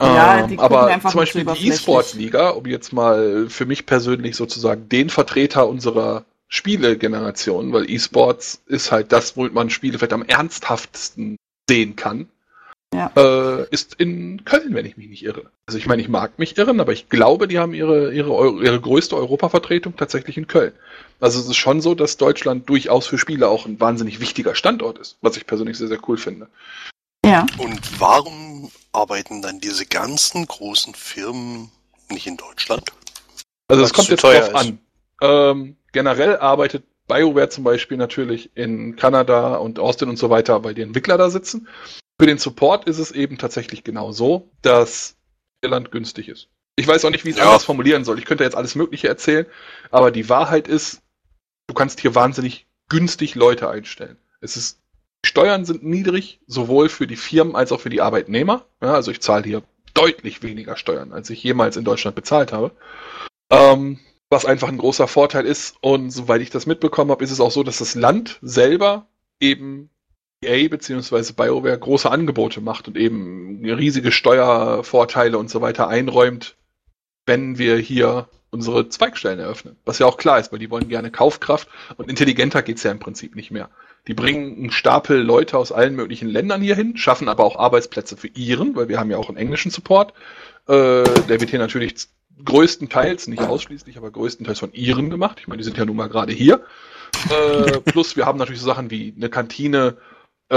Ja, Ähm, aber einfach zum Beispiel die. E-Sports-Liga, um jetzt mal für mich persönlich sozusagen den Vertreter unserer Spielegeneration, weil E-Sports ist halt das, womit man Spiele vielleicht am ernsthaftesten sehen kann, Ja. äh, ist in Köln, wenn ich mich nicht irre. Also ich meine, ich mag mich irren, aber ich glaube, die haben ihre, ihre, ihre größte Europavertretung tatsächlich in Köln. Also es ist schon so, dass Deutschland durchaus für Spiele auch ein wahnsinnig wichtiger Standort ist, was ich persönlich sehr, sehr cool finde. Ja. Und warum arbeiten dann diese ganzen großen Firmen nicht in Deutschland? Also es kommt jetzt teuer drauf ist. an. Ähm, generell arbeitet BioWare zum Beispiel natürlich in Kanada und Austin und so weiter, weil die Entwickler da sitzen. Für den Support ist es eben tatsächlich genau so, dass Irland günstig ist. Ich weiß auch nicht, wie ich es Ja. anders formulieren soll. Ich könnte jetzt alles Mögliche erzählen, aber die Wahrheit ist, du kannst hier wahnsinnig günstig Leute einstellen. Es ist, die Steuern sind niedrig, sowohl für die Firmen als auch für die Arbeitnehmer. Ja, also ich zahle hier deutlich weniger Steuern, als ich jemals in Deutschland bezahlt habe. Ähm, was einfach ein großer Vorteil ist. Und soweit ich das mitbekommen habe, ist es auch so, dass das Land selber eben EA bzw. BioWare große Angebote macht und eben riesige Steuervorteile und so weiter einräumt, wenn wir hier unsere Zweigstellen eröffnen. Was ja auch klar ist, weil die wollen gerne Kaufkraft und intelligenter geht's ja im Prinzip nicht mehr. Die bringen einen Stapel Leute aus allen möglichen Ländern hier hin, schaffen aber auch Arbeitsplätze für ihren, weil wir haben ja auch einen englischen Support. Äh, der wird hier natürlich größtenteils, nicht ausschließlich, aber größtenteils von ihren gemacht. Ich meine, die sind ja nun mal gerade hier. Äh, plus wir haben natürlich so Sachen wie eine Kantine, äh,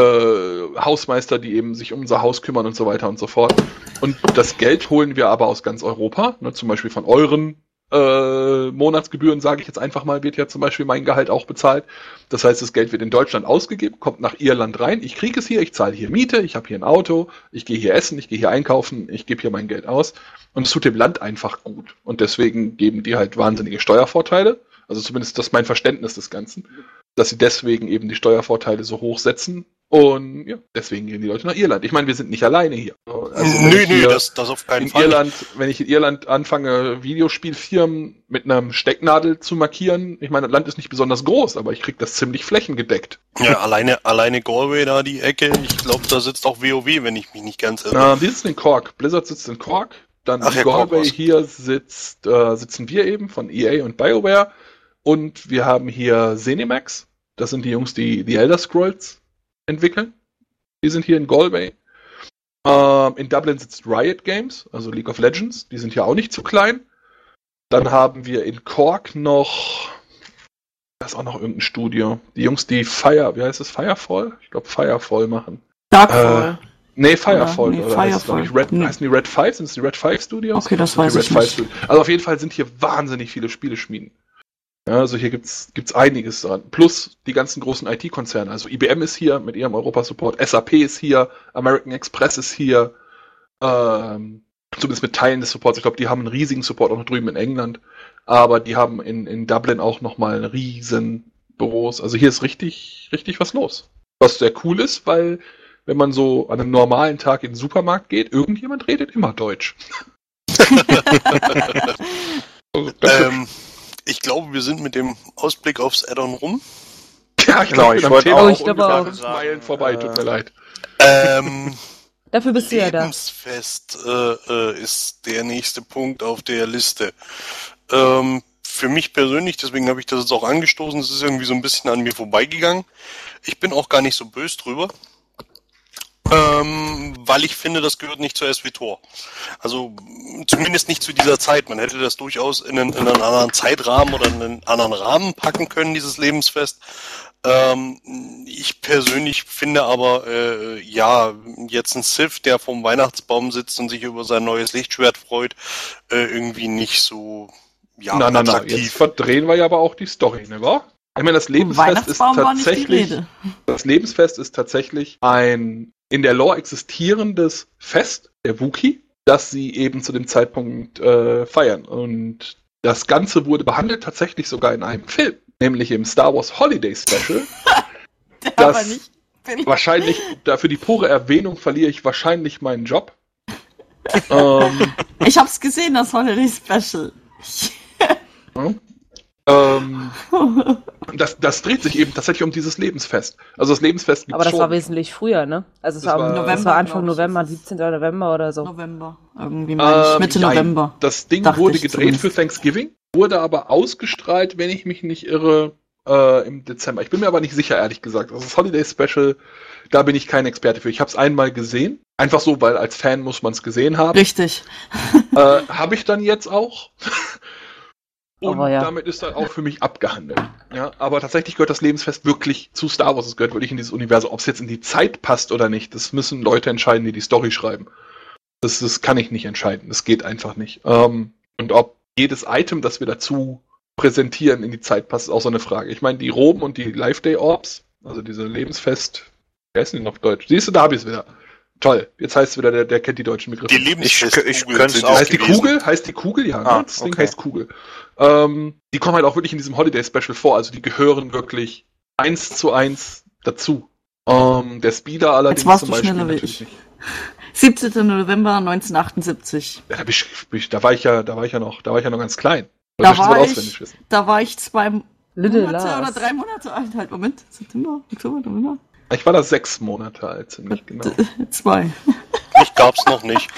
Hausmeister, die eben sich um unser Haus kümmern und so weiter und so fort. Und das Geld holen wir aber aus ganz Europa, ne, zum Beispiel von euren äh, Monatsgebühren, sage ich jetzt einfach mal, wird ja zum Beispiel mein Gehalt auch bezahlt. Das heißt, das Geld wird in Deutschland ausgegeben, kommt nach Irland rein. Ich kriege es hier, ich zahle hier Miete, ich habe hier ein Auto, ich gehe hier essen, ich gehe hier einkaufen, ich gebe hier mein Geld aus. Und es tut dem Land einfach gut. Und deswegen geben die halt wahnsinnige Steuervorteile. Also zumindest das ist mein Verständnis des Ganzen, dass sie deswegen eben die Steuervorteile so hoch setzen und ja, deswegen gehen die Leute nach Irland. Ich meine, wir sind nicht alleine hier. Also, nö, nö, das, das auf keinen in Fall. Irland, wenn ich in Irland anfange, Videospielfirmen mit einer Stecknadel zu markieren, ich meine, das Land ist nicht besonders groß, aber ich krieg das ziemlich flächengedeckt. Ja, alleine, alleine Galway da die Ecke. Ich glaube, da sitzt auch WoW, wenn ich mich nicht ganz irre. Äh, die sitzen in Cork. Blizzard sitzt in Cork. Dann Ach in Cork Galway war's. hier sitzt, äh, sitzen wir eben von EA und BioWare. Und wir haben hier Zenimax. Das sind die Jungs, die die Elder Scrolls entwickeln. Die sind hier in Galway. Ähm, in Dublin sitzt Riot Games, also League of Legends. Die sind ja auch nicht zu klein. Dann haben wir in Cork noch. Da ist auch noch irgendein Studio. Die Jungs, die Fire, wie heißt es? Firefall? Ich glaube Firefall machen. Darkfall. Nee, Firefall. nee, Oder, heißt es, ich, Firefall. Red, Nee. Heißen die Red Five? Sind es die Red Five Studios? Okay, das weiß ich Red nicht. Also auf jeden Fall sind hier wahnsinnig viele Spieleschmieden. Ja, also hier gibt's gibt's einiges dran. Plus die ganzen großen IT-Konzerne. Also IBM ist hier mit ihrem Europa-Support, SAP ist hier, American Express ist hier, ähm, zumindest mit Teilen des Supports. Ich glaube, die haben einen riesigen Support auch noch drüben in England. Aber die haben in, in Dublin auch nochmal riesen Büros. Also hier ist richtig, richtig was los. Was sehr cool ist, weil wenn man so an einem normalen Tag in den Supermarkt geht, irgendjemand redet immer Deutsch. Also. Ähm, ich glaube, wir sind mit dem Ausblick aufs Add-on rum. ja, ich genau, glaube, ich am wollte auch- auch Ich glaube ungefähr auch. fünf Meilen vorbei, tut mir Äh, leid. Ähm, Dafür bist du ja da. Lebensfest äh, äh, ist der nächste Punkt auf der Liste. Ähm, für mich persönlich, deswegen habe ich das jetzt auch angestoßen, es ist irgendwie so ein bisschen an mir vorbeigegangen. Ich bin auch gar nicht so böse drüber. Ähm, weil ich finde, das gehört nicht zur SWTOR. Also zumindest nicht zu dieser Zeit. Man hätte das durchaus in einen, in einen anderen Zeitrahmen oder in einen anderen Rahmen packen können, dieses Lebensfest. Ähm, ich persönlich finde aber, äh, ja, jetzt ein Sith, der vom Weihnachtsbaum sitzt und sich über sein neues Lichtschwert freut, äh, irgendwie nicht so, ja, na, na, na, jetzt verdrehen wir ja aber auch die Story, ne, wahr? Ich meine, das Lebensfest ist Weihnachtsbaum war nicht die tatsächlich, Rede. das Lebensfest ist tatsächlich ein in der Lore existierendes Fest der Wookie, das sie eben zu dem Zeitpunkt äh, feiern. Und das Ganze wurde behandelt tatsächlich sogar in einem Film, nämlich im Star Wars Holiday Special. Das- aber nicht. Bin wahrscheinlich, dafür die pure Erwähnung verliere ich wahrscheinlich meinen Job. ähm, ich hab's gesehen, das Holiday Special. Ähm, das, das dreht sich eben tatsächlich um dieses Lebensfest. Also das Lebensfest gibt Aber das schon. war wesentlich früher, ne? Also es Das war, war- November, das war Anfang November, ist es. 17. November oder so. November. Irgendwie meine ich. Ähm, Mitte nein. November. Das Ding wurde gedreht zumindest. für Thanksgiving, wurde aber ausgestrahlt, wenn ich mich nicht irre, äh, im Dezember. Ich bin mir aber nicht sicher, ehrlich gesagt. Also das Holiday Special, da bin ich kein Experte für. Ich habe es einmal gesehen. Einfach so, weil als Fan muss man es gesehen haben. Richtig. äh, habe ich dann jetzt auch. Und ja. damit ist dann auch für mich abgehandelt. Ja, aber tatsächlich gehört das Lebensfest wirklich zu Star Wars. Es gehört wirklich in dieses Universum. Ob es jetzt in die Zeit passt oder nicht, das müssen Leute entscheiden, die die Story schreiben. Das, das kann ich nicht entscheiden. Das geht einfach nicht. Ähm, und ob jedes Item, das wir dazu präsentieren, in die Zeit passt, ist auch so eine Frage. Ich meine, die Roben und die Life Day Orbs, also diese Lebensfest, wer ist denn auf Deutsch? Siehst du, da habe ich es wieder. Toll. Jetzt heißt es wieder, der, der kennt die deutschen Begriffe. Die Lebensfestkugeln Ich- ich könnte sind auch heißt die gewesen. Kugel? Heißt die Kugel? Ja, Ah, ne? das Ding okay. heißt Kugel. Ähm, die kommen halt auch wirklich in diesem Holiday Special vor, also die gehören wirklich eins zu eins dazu. Ähm, der Speeder allerdings warst zum du Beispiel schneller wie ich. nicht. 17. November 1978. Ja, da, bin ich, bin ich, da war ich ja, da war ich ja noch, da war ich ja noch ganz klein. Da war ich-. Da war ich zwei, Little Monate Lars. oder drei Monate alt halt. Moment, September, Oktober, November. Ich war da sechs Monate alt, ziemlich genau. Zwei. Mich gab's noch nicht.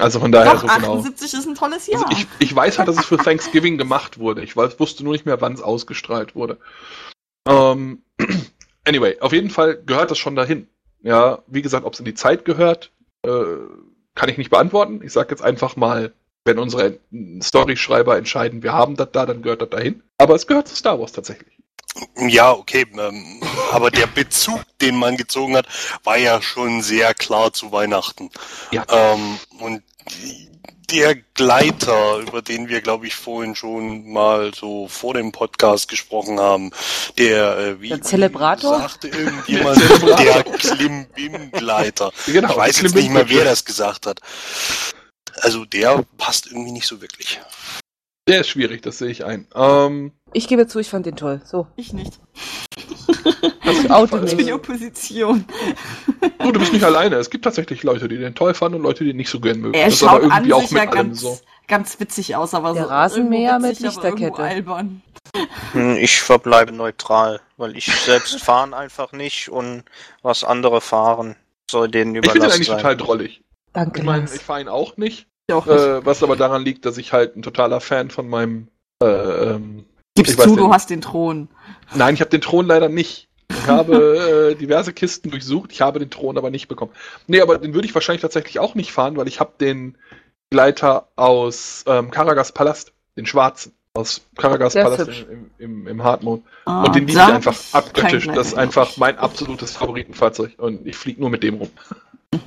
Also von daher Doch, so genau. 78 ist ein tolles Jahr. Also ich, ich weiß halt, dass es für Thanksgiving gemacht wurde. Ich weiß, wusste nur nicht mehr, wann es ausgestrahlt wurde. Ähm, anyway, auf jeden Fall gehört das schon dahin. Ja, wie gesagt, ob es in die Zeit gehört, äh, kann ich nicht beantworten. Ich sage jetzt einfach mal, wenn unsere Storyschreiber entscheiden, wir haben das da, dann gehört das dahin. Aber es gehört zu Star Wars tatsächlich. Ja, okay, ähm, aber der Bezug, den man gezogen hat, war ja schon sehr klar zu Weihnachten. Ja. Ähm, und der Gleiter, über den wir, glaube ich, vorhin schon mal so vor dem Podcast gesprochen haben, der, äh, wie Der Zelebrator? sagte irgendjemand, der Klimbim-Gleiter. Genau, ich weiß jetzt nicht mehr, wer das gesagt hat. Also der passt irgendwie nicht so wirklich. Der ist schwierig, das sehe ich ein. Ähm, Ich gebe zu, ich fand den toll. So, ich nicht. ich oute Ich bin die. Opposition. du, du bist nicht alleine. Es gibt tatsächlich Leute, die den toll fanden und Leute, die ihn nicht so gern mögen. Er das ist schaut aber an irgendwie auch sich mit ja allem ganz, so. ganz witzig aus, aber Der so Rasenmäher mit Lichterkette. albern. Hm, Ich verbleibe neutral, weil ich selbst fahren einfach nicht und was andere fahren soll denen Ich finde überlassen eigentlich sein. total drollig. Danke, Ich meine, ich fahre ihn auch nicht. Ich auch nicht. Äh, was aber daran liegt, dass ich halt ein totaler Fan von meinem. Äh, ähm, Gib's ich weiß zu, nicht. du hast den Thron. nein, ich habe den Thron leider nicht. Ich habe äh, diverse Kisten durchsucht, ich habe den Thron aber nicht bekommen. Nee, aber den würde ich wahrscheinlich tatsächlich auch nicht fahren, weil ich habe den Gleiter aus ähm, Karagas Palast, den schwarzen. Aus Karagas ist Palast hübsch. im, im, im Hard Mode. Ah, Und den liebe ich einfach abgöttisch. Das ist einfach mein absolutes Favoritenfahrzeug. Und ich fliege nur mit dem rum.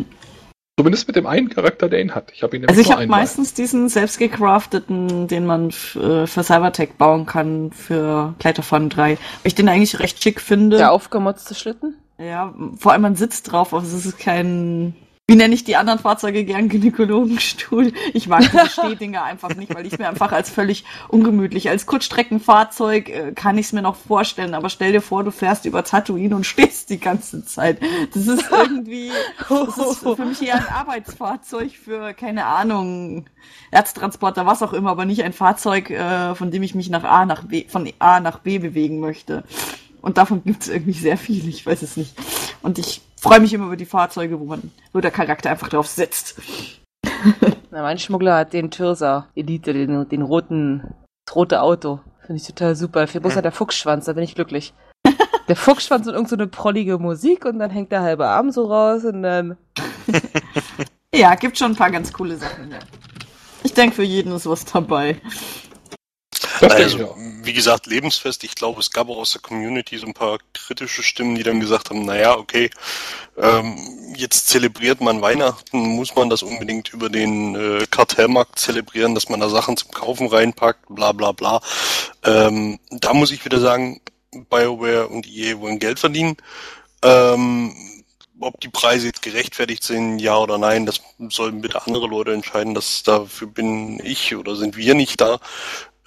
Zumindest mit dem einen Charakter, der ihn hat. Ich habe ihn Also ich habe meistens diesen selbstgecrafteten, den man äh, für Cybertech bauen kann, für Kleiderfahren 3. Weil ich den eigentlich recht schick finde. Der aufgemotzte Schlitten? Ja, vor allem man sitzt drauf, aber es ist kein, wie nenne ich die anderen Fahrzeuge gern, Gynäkologenstuhl. Ich mag diese Stehdinger einfach nicht, weil ich mir einfach als völlig ungemütlich, als Kurzstreckenfahrzeug äh, kann ich es mir noch vorstellen, aber stell dir vor, du fährst über Tatooine und stehst die ganze Zeit. Das ist irgendwie, das ist für mich eher ein Arbeitsfahrzeug für, keine Ahnung, Ärztransporter, was auch immer, aber nicht ein Fahrzeug, äh, von dem ich mich nach A nach B, von A nach B bewegen möchte. Und davon gibt es irgendwie sehr viel, ich weiß es nicht. Und ich freue mich immer über die Fahrzeuge, wo man, wo der Charakter einfach drauf sitzt. Na, mein Schmuggler hat den Türser Elite, den, den roten, das rote Auto. Finde ich total super. Für bloß hat der Fuchsschwanz, da bin ich glücklich. Der Fuchsschwanz und irgend so eine prollige Musik und dann hängt der halbe Arm so raus und dann. Ja, gibt schon ein paar ganz coole Sachen, ja. Ich denke, für jeden ist was dabei. Das Also, wie gesagt, lebensfest. Ich glaube, es gab auch aus der Community so ein paar kritische Stimmen, die dann gesagt haben, naja, okay, ähm, jetzt zelebriert man Weihnachten, muss man das unbedingt über den äh, Kartellmarkt zelebrieren, dass man da Sachen zum Kaufen reinpackt, bla bla bla. Ähm, da muss ich wieder sagen, BioWare und EA wollen Geld verdienen. Ähm, ob die Preise jetzt gerechtfertigt sind, ja oder nein, das sollen bitte andere Leute entscheiden. Das dafür bin ich oder sind wir nicht da.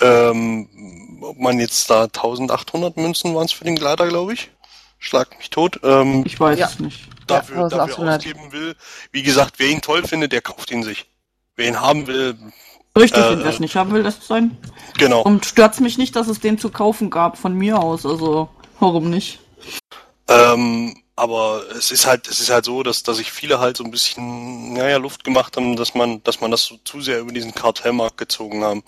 Ähm, ob man jetzt da 1800 Münzen waren es für den Gleiter, glaube ich. Schlag mich tot. Ähm, Ich weiß Ja. es nicht. dafür, Ja, dafür 1800. ausgeben will. Wie gesagt, wer ihn toll findet, der kauft ihn sich. Wer ihn haben will, Richtig, Äh, wenn wer es nicht haben will, das sein. genau. Und stört's mich nicht, dass es den zu kaufen gab von mir aus. Also, warum nicht? Ähm, aber es ist halt, es ist halt so, dass, dass sich viele halt so ein bisschen, naja, Luft gemacht haben, dass man, dass man das so zu sehr über diesen Kartellmarkt gezogen haben.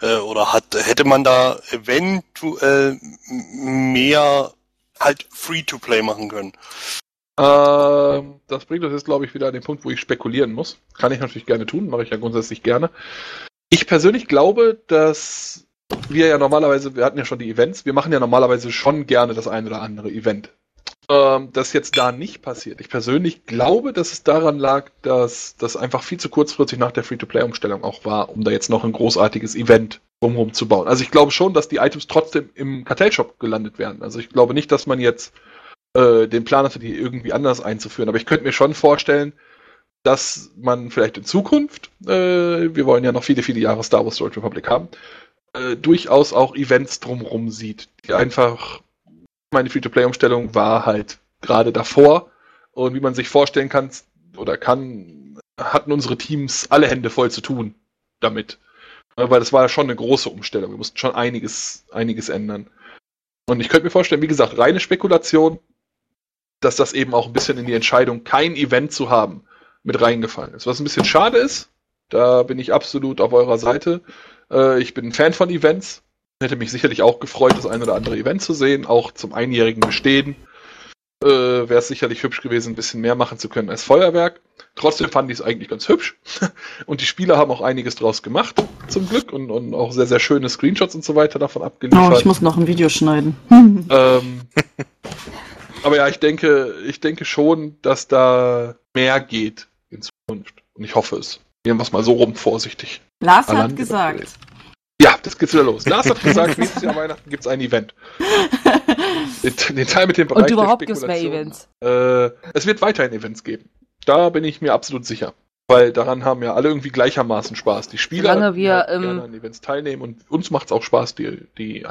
Äh, oder hat, hätte man da eventuell mehr halt Free-to-Play machen können. Ähm, das bringt uns jetzt, glaube ich, wieder an den Punkt, wo ich spekulieren muss. Kann ich natürlich gerne tun, mache ich ja grundsätzlich gerne. Ich persönlich glaube, dass wir ja normalerweise, wir hatten ja schon die Events, wir machen ja normalerweise schon gerne das ein oder andere Event. Ähm, das jetzt da nicht passiert. Ich persönlich glaube, dass es daran lag, dass das einfach viel zu kurzfristig nach der Free-to-Play-Umstellung auch war, um da jetzt noch ein großartiges Event drumherum zu bauen. Also ich glaube schon, dass die Items trotzdem im Kartellshop gelandet werden. Also ich glaube nicht, dass man jetzt äh, den Plan hatte, die irgendwie anders einzuführen. Aber ich könnte mir schon vorstellen, dass man vielleicht in Zukunft, äh, wir wollen ja noch viele, viele Jahre Star Wars Story Republic haben, äh, durchaus auch Events drumherum sieht, die einfach, meine Free-to-Play-Umstellung war halt gerade davor und wie man sich vorstellen kann oder kann, hatten unsere Teams alle Hände voll zu tun damit. Weil das war ja schon eine große Umstellung. Wir mussten schon einiges, einiges ändern. Und ich könnte mir vorstellen, wie gesagt, reine Spekulation, dass das eben auch ein bisschen in die Entscheidung, kein Event zu haben, mit reingefallen ist. Was ein bisschen schade ist, da bin ich absolut auf eurer Seite. Äh, ich bin ein Fan von Events. Hätte mich sicherlich auch gefreut, das ein oder andere Event zu sehen, auch zum einjährigen Bestehen. Äh, Wäre es sicherlich hübsch gewesen, ein bisschen mehr machen zu können als Feuerwerk. Trotzdem fand ich es eigentlich ganz hübsch. Und die Spieler haben auch einiges draus gemacht, zum Glück, und, und auch sehr, sehr schöne Screenshots und so weiter davon Oh, abgeliefert. ich muss noch ein Video schneiden. Ähm, aber ja, ich denke, ich denke schon, dass da mehr geht in Zukunft. Und ich hoffe es. Nehmen wir es mal so rum vorsichtig. Lars hat gesagt. Ja, das geht's wieder los. Lars hat gesagt, nächstes Jahr Weihnachten gibt's ein Event. Den, Teil mit dem Bereich Und überhaupt gibt es mehr. Events. Äh, es wird weiterhin Events geben. Da bin ich mir absolut sicher. Weil daran haben ja alle irgendwie gleichermaßen Spaß. Die Spieler Solange die wir, halt ähm, gerne an Events teilnehmen und uns macht's auch Spaß, die, die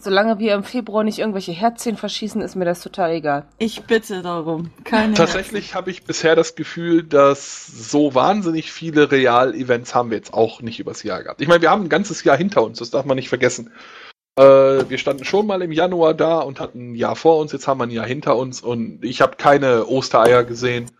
Solange wir im Februar nicht irgendwelche Herzchen verschießen, ist mir das total egal. Ich bitte darum. Keine Tatsächlich habe ich bisher das Gefühl, dass so wahnsinnig viele Real-Events haben wir jetzt auch nicht übers Jahr gehabt. Ich meine, wir haben ein ganzes Jahr hinter uns, das darf man nicht vergessen. Äh, wir standen schon mal im Januar da und hatten ein Jahr vor uns, jetzt haben wir ein Jahr hinter uns und ich habe keine Ostereier gesehen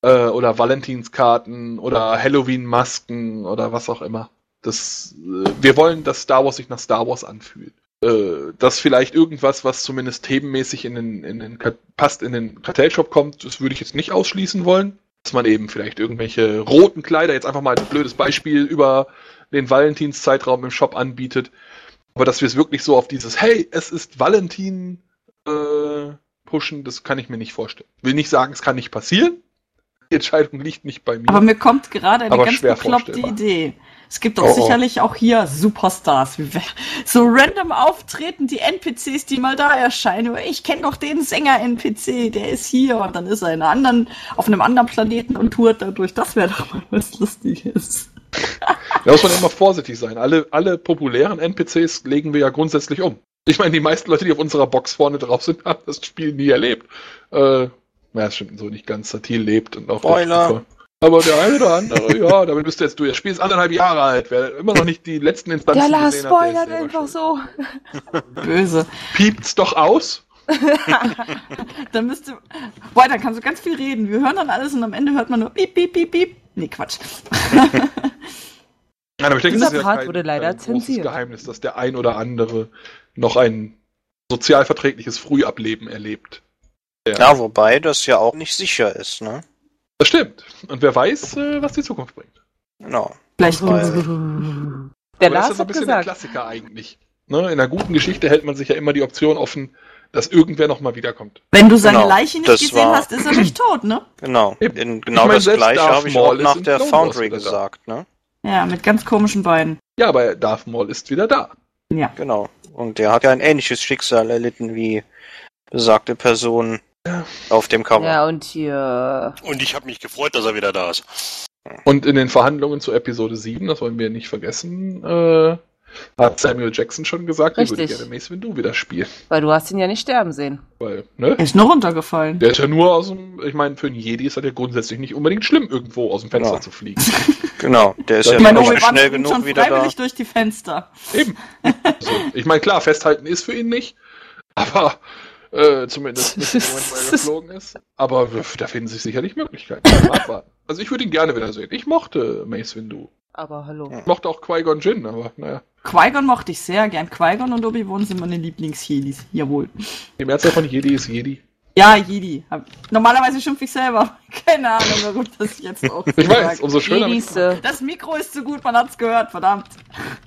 äh, oder Valentinskarten oder Halloween-Masken oder was auch immer. Das, äh, wir wollen, dass Star Wars sich nach Star Wars anfühlt. Äh, dass vielleicht irgendwas, was zumindest themenmäßig in den, in den passt, in den Kartellshop kommt, das würde ich jetzt nicht ausschließen wollen. Dass man eben vielleicht irgendwelche roten Kleider, jetzt einfach mal ein blödes Beispiel, über den Valentinszeitraum im Shop anbietet. Aber dass wir es wirklich so auf dieses, hey, es ist Valentin äh, pushen, das kann ich mir nicht vorstellen. Will nicht sagen, es kann nicht passieren. Die Entscheidung liegt nicht bei mir. Aber mir kommt gerade eine ganz bekloppte. Idee. Es gibt doch Oh, oh. sicherlich auch hier Superstars. wie wir- So random auftreten die NPCs, die mal da erscheinen. Ich kenne doch den Sänger-NPC, der ist hier und dann ist er in einer anderen, auf einem anderen Planeten und tourt dadurch. Das wäre doch mal was Lustiges. Da muss man immer vorsichtig sein. Alle, alle populären NPCs legen wir ja grundsätzlich um. Ich meine, die meisten Leute, die auf unserer Box vorne drauf sind, haben das Spiel nie erlebt. Äh, naja, das stimmt so nicht ganz. Satil lebt und auch der Spoiler. Aber der eine oder andere, ja, damit bist du jetzt durch. Das Spiel ist anderthalb Jahre alt. Wer immer noch nicht die letzten Instanzen Der Lars gesehen hat, der ist spoilert einfach so. Böse. Piept's doch aus? Dann müsste. Boah, dann kannst du ganz viel reden. Wir hören dann alles und am Ende hört man nur piep, piep, piep, piep. Nee, Quatsch. Nein, aber ich denke, Dieser das ist ja Part kein, wurde leider großes zensiert. Geheimnis, dass der ein oder andere noch ein sozialverträgliches Frühableben erlebt. Ja, wobei das ja auch nicht sicher ist, ne? Das stimmt. Und wer weiß, äh, was die Zukunft bringt. Genau. Vielleicht Weil- Der Aber das ist Lars ja so ein bisschen der gesagt. Klassiker eigentlich. Ne? In einer guten Geschichte hält man sich ja immer die Option offen, dass irgendwer nochmal wiederkommt. Wenn du seine Genau, Leiche nicht das gesehen war- hast, ist er nicht tot, ne? Genau. In, Ich genau meine, das selbst gleiche habe ich auch nach der Foundry gesagt, ne? Ja, mit ganz komischen Beinen. Ja, aber Darth Maul ist wieder da. Ja. Genau. Und der hat ja ein ähnliches Schicksal erlitten wie besagte Person auf dem Cover. Ja, und hier. Und ich habe mich gefreut, dass er wieder da ist. Und in den Verhandlungen zu Episode 7, das wollen wir nicht vergessen, äh, hat Samuel Jackson schon gesagt, er würde Richtig. gerne Mace Windu wieder spielen. Weil du hast ihn ja nicht sterben sehen. Weil, ne? Er ist nur runtergefallen. Der ist ja nur aus dem, ich meine, für einen Jedi ist das ja grundsätzlich nicht unbedingt schlimm, irgendwo aus dem Fenster Genau. zu fliegen. Genau. Der ist Ich ja Ich meine, nicht schnell springt schon genug wieder da. freiwillig durch die Fenster. Eben. Also, ich meine, klar, festhalten ist für ihn nicht, aber äh, zumindest nicht im Moment, weil er geflogen ist. Aber da finden sich sicherlich Möglichkeiten. Mal. Also ich würde ihn gerne wieder sehen. Ich mochte Mace Windu. Aber hallo. Ich mochte auch Qui-Gon Jinn, aber naja. Qui-Gon mochte ich sehr gern. Qui-Gon und Obi-Wan sind meine Lieblings-Jedis. Jawohl. Die Mehrzahl von Jedi ist Jedi. Ja, Jedi. Normalerweise schimpfe ich selber. Keine Ahnung, warum das jetzt auch so Ich weiß, sagt. umso schöner. Jedis, äh, Das Mikro ist zu gut, man hat's gehört, verdammt.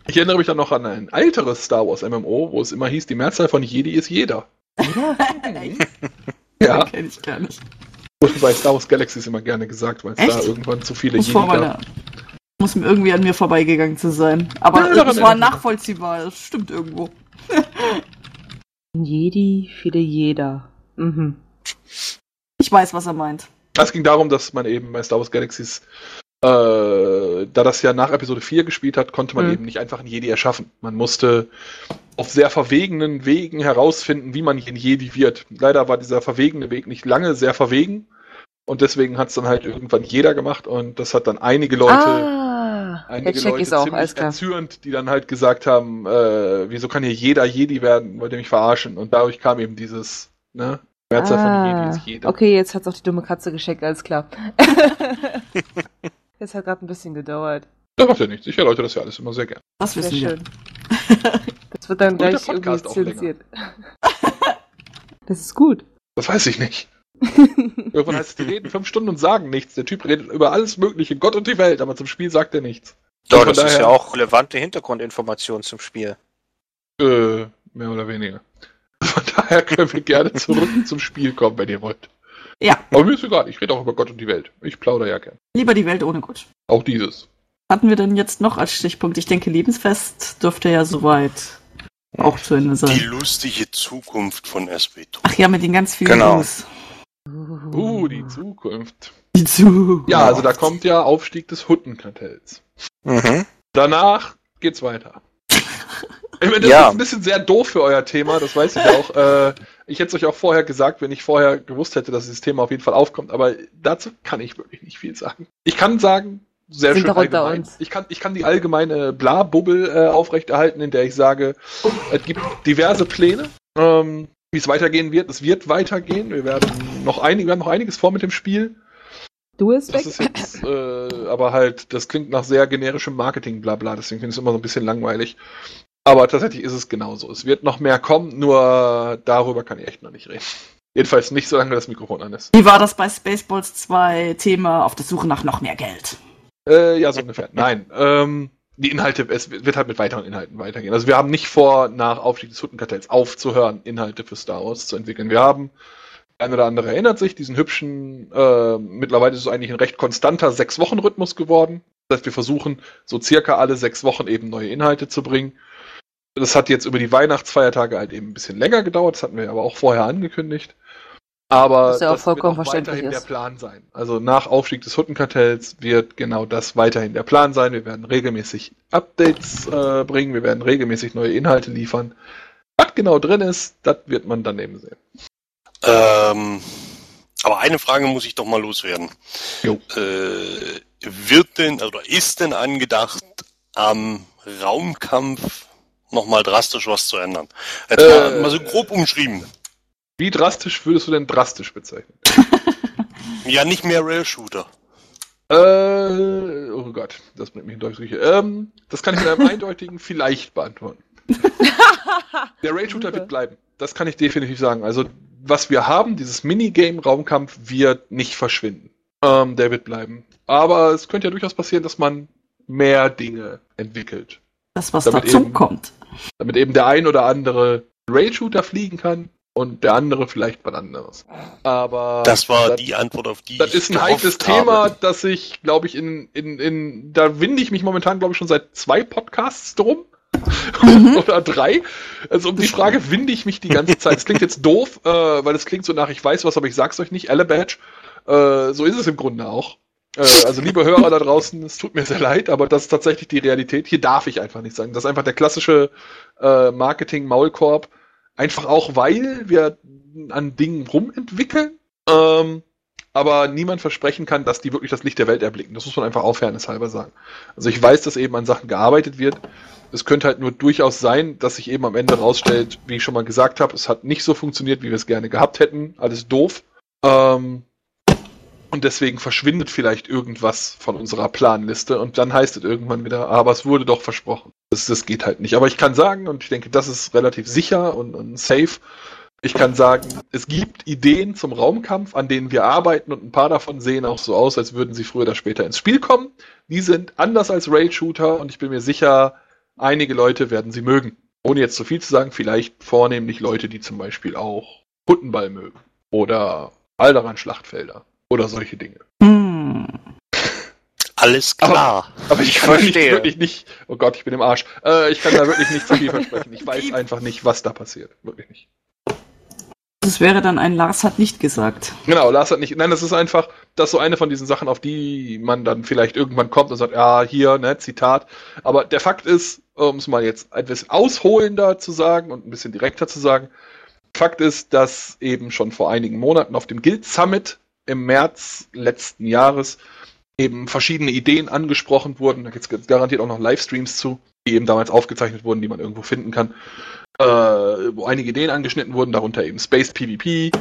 Ich erinnere mich dann noch an ein älteres Star Wars MMO, wo es immer hieß, die Mehrzahl von Jedi ist jeder. Ja, Kenn ich gar nicht. wurde bei Star Wars Galaxies immer gerne gesagt, weil es da irgendwann zu viele Jedi gab. meiner, muss mir irgendwie an mir vorbeigegangen zu sein. Aber Ja, es war nachvollziehbar, das stimmt irgendwo. Jedi, viele jeder. Mhm. Ich weiß, was er meint. Es ging darum, dass man eben bei Star Wars Galaxies, äh, da das ja nach Episode 4 gespielt hat, konnte man Mhm. eben nicht einfach einen Jedi erschaffen. Man musste auf sehr verwegenen Wegen herausfinden, wie man ein Jedi wird. Leider war dieser verwegene Weg nicht lange sehr verwegen und deswegen hat es dann halt irgendwann jeder gemacht und das hat dann einige Leute Ah, Ah, Einige jetzt check Leute auch, ziemlich erzürnt, die dann halt gesagt haben, äh, wieso kann hier jeder Jedi werden, wollt ihr mich verarschen? Und dadurch kam eben dieses, ne? Mehrzahl von Jedi ist jeder. Ah, okay, jetzt hat's auch die dumme Katze gescheckt, alles klar. Es hat gerade ein bisschen gedauert. Das macht ja nichts. Ich erläutere das ja alles immer sehr gern. Das Sehr wissen wir. schön. Das wird dann Und gleich irgendwie zensiert. Das ist gut. Das weiß ich nicht. Irgendwann heißt es, die reden fünf Stunden und sagen nichts. Der Typ redet über alles Mögliche, Gott und die Welt, aber zum Spiel sagt er nichts. Doch, das ist daher- ja auch relevante Hintergrundinformation zum Spiel. Äh, mehr oder weniger. Von daher können wir gerne zurück zum Spiel kommen, wenn ihr wollt. Ja, Aber mir ist egal, ich rede auch über Gott und die Welt. Ich plaudere ja gern. lieber die Welt ohne Gott. Auch dieses. Hatten wir denn jetzt noch als Stichpunkt? Ich denke, Lebensfest dürfte ja soweit auch zu Ende Die sein. lustige Zukunft von SB2. Ach ja, mit den ganz vielen Genau. News. Uh, die Zukunft. Die zu. Ja, also da kommt ja Aufstieg des Huttenkartells. Mhm. Danach geht's weiter. Ich meine, das Ja. ist ein bisschen sehr doof für euer Thema, das weiß ich auch. Äh, ich hätte es euch auch vorher gesagt, wenn ich vorher gewusst hätte, dass dieses Thema auf jeden Fall aufkommt, aber dazu kann ich wirklich nicht viel sagen. Ich kann sagen, sehr Sind schön allgemein. Ich kann, ich kann die allgemeine Bla-Bubble äh, aufrechterhalten, in der ich sage, es gibt diverse Pläne, ähm, wie es weitergehen wird. Es wird weitergehen. Wir werden noch einige, wir haben noch einiges vor mit dem Spiel. Du ist Das weg. ist jetzt, äh, aber halt, das klingt nach sehr generischem Marketing, bla bla, deswegen finde ich es immer so ein bisschen langweilig. Aber tatsächlich ist es genauso. Es wird noch mehr kommen, nur darüber kann ich echt noch nicht reden. Jedenfalls nicht, solange das Mikrofon an ist. Wie war das bei Spaceballs 2 Thema auf der Suche nach noch mehr Geld? Äh, ja, so ungefähr. Nein, ähm, die Inhalte, es wird halt mit weiteren Inhalten weitergehen. Also wir haben nicht vor, nach Aufstieg des Huttenkartells aufzuhören, Inhalte für Star Wars zu entwickeln. Wir haben, der eine oder andere erinnert sich, diesen hübschen, äh, mittlerweile ist es eigentlich ein recht konstanter Sechs-Wochen-Rhythmus geworden. Das heißt, wir versuchen so circa alle sechs Wochen eben neue Inhalte zu bringen. Das hat jetzt über die Weihnachtsfeiertage halt eben ein bisschen länger gedauert, das hatten wir aber auch vorher angekündigt. Aber Was ja auch vollkommen wird auch verständlich weiterhin ist. der Plan sein. Also nach Aufstieg des Huttenkartells wird genau das weiterhin der Plan sein. Wir werden regelmäßig Updates äh, bringen, wir werden regelmäßig neue Inhalte liefern. Was genau drin ist, das wird man dann eben sehen. Ähm, aber eine Frage muss ich doch mal loswerden. Jo. Äh, wird denn oder ist denn angedacht, am Raumkampf nochmal drastisch was zu ändern? Jetzt mal, Äh, mal so grob umschrieben. Wie drastisch würdest du denn drastisch bezeichnen? Ja, nicht mehr Rail-Shooter. Äh, oh Gott, das bringt mich in Deutschküche. Ähm, das kann ich mit einem eindeutigen Vielleicht beantworten. Der Rail-Shooter wird bleiben. Das kann ich definitiv sagen. Also, was wir haben, dieses Minigame-Raumkampf, wird nicht verschwinden. Ähm, der wird bleiben. Aber es könnte ja durchaus passieren, dass man mehr Dinge entwickelt. Das, was Damit dazu eben- kommt. Damit eben der ein oder andere Rail-Shooter fliegen kann und der andere vielleicht was anderes. Aber Das war das- die Antwort, auf die Das ich ist ein heikles. Thema, das ich, glaube ich, in, in, in, da winde ich mich momentan, glaube ich, schon seit zwei Podcasts drum. Oder drei. Also um die Frage winde ich mich die ganze Zeit. Es klingt jetzt doof, äh, weil es klingt so nach, ich weiß was, aber ich sag's euch nicht, Badge. Äh, so ist es im Grunde auch. Äh, also liebe Hörer da draußen, es tut mir sehr leid, aber das ist tatsächlich die Realität. Hier darf ich einfach nicht sagen. Das ist einfach der klassische äh, Marketing-Maulkorb. Einfach auch, weil wir an Dingen rumentwickeln. Ähm, aber niemand versprechen kann, dass die wirklich das Licht der Welt erblicken. Das muss man einfach aufhöreneshalber sagen. Also ich weiß, dass eben an Sachen gearbeitet wird. Es könnte halt nur durchaus sein, dass sich eben am Ende rausstellt, wie ich schon mal gesagt habe, es hat nicht so funktioniert, wie wir es gerne gehabt hätten. Alles doof. Ähm, und deswegen verschwindet vielleicht irgendwas von unserer Planliste und dann heißt es irgendwann wieder, aber es wurde doch versprochen. Das, das geht halt nicht. Aber ich kann sagen, und ich denke, das ist relativ sicher und, und safe, ich kann sagen, es gibt Ideen zum Raumkampf, an denen wir arbeiten und ein paar davon sehen auch so aus, als würden sie früher oder später ins Spiel kommen. Die sind anders als Raid-Shooter und ich bin mir sicher, einige Leute werden sie mögen. Ohne jetzt zu viel zu sagen, vielleicht vornehmlich Leute, die zum Beispiel auch Huttenball mögen oder Alderan-Schlachtfelder oder solche Dinge. Hm. Alles klar. Aber ich Ich kann da nicht, verstehe. wirklich nicht, oh Gott, ich bin im Arsch, äh, ich kann da wirklich nicht zu viel versprechen. Ich weiß einfach nicht, was da passiert. Wirklich nicht. Das wäre dann ein Lars hat nicht gesagt. Genau, Lars hat nicht. Nein, das ist einfach, das ist so eine von diesen Sachen, auf die man dann vielleicht irgendwann kommt und sagt, ja, hier, ne, Zitat. Aber der Fakt ist, um es mal jetzt etwas ausholender zu sagen und ein bisschen direkter zu sagen, Fakt ist, dass eben schon vor einigen Monaten auf dem Guild Summit im März letzten Jahres eben verschiedene Ideen angesprochen wurden. Da gibt es garantiert auch noch Livestreams zu, die eben damals aufgezeichnet wurden, die man irgendwo finden kann. Äh, wo einige Ideen angeschnitten wurden, darunter eben Space PvP,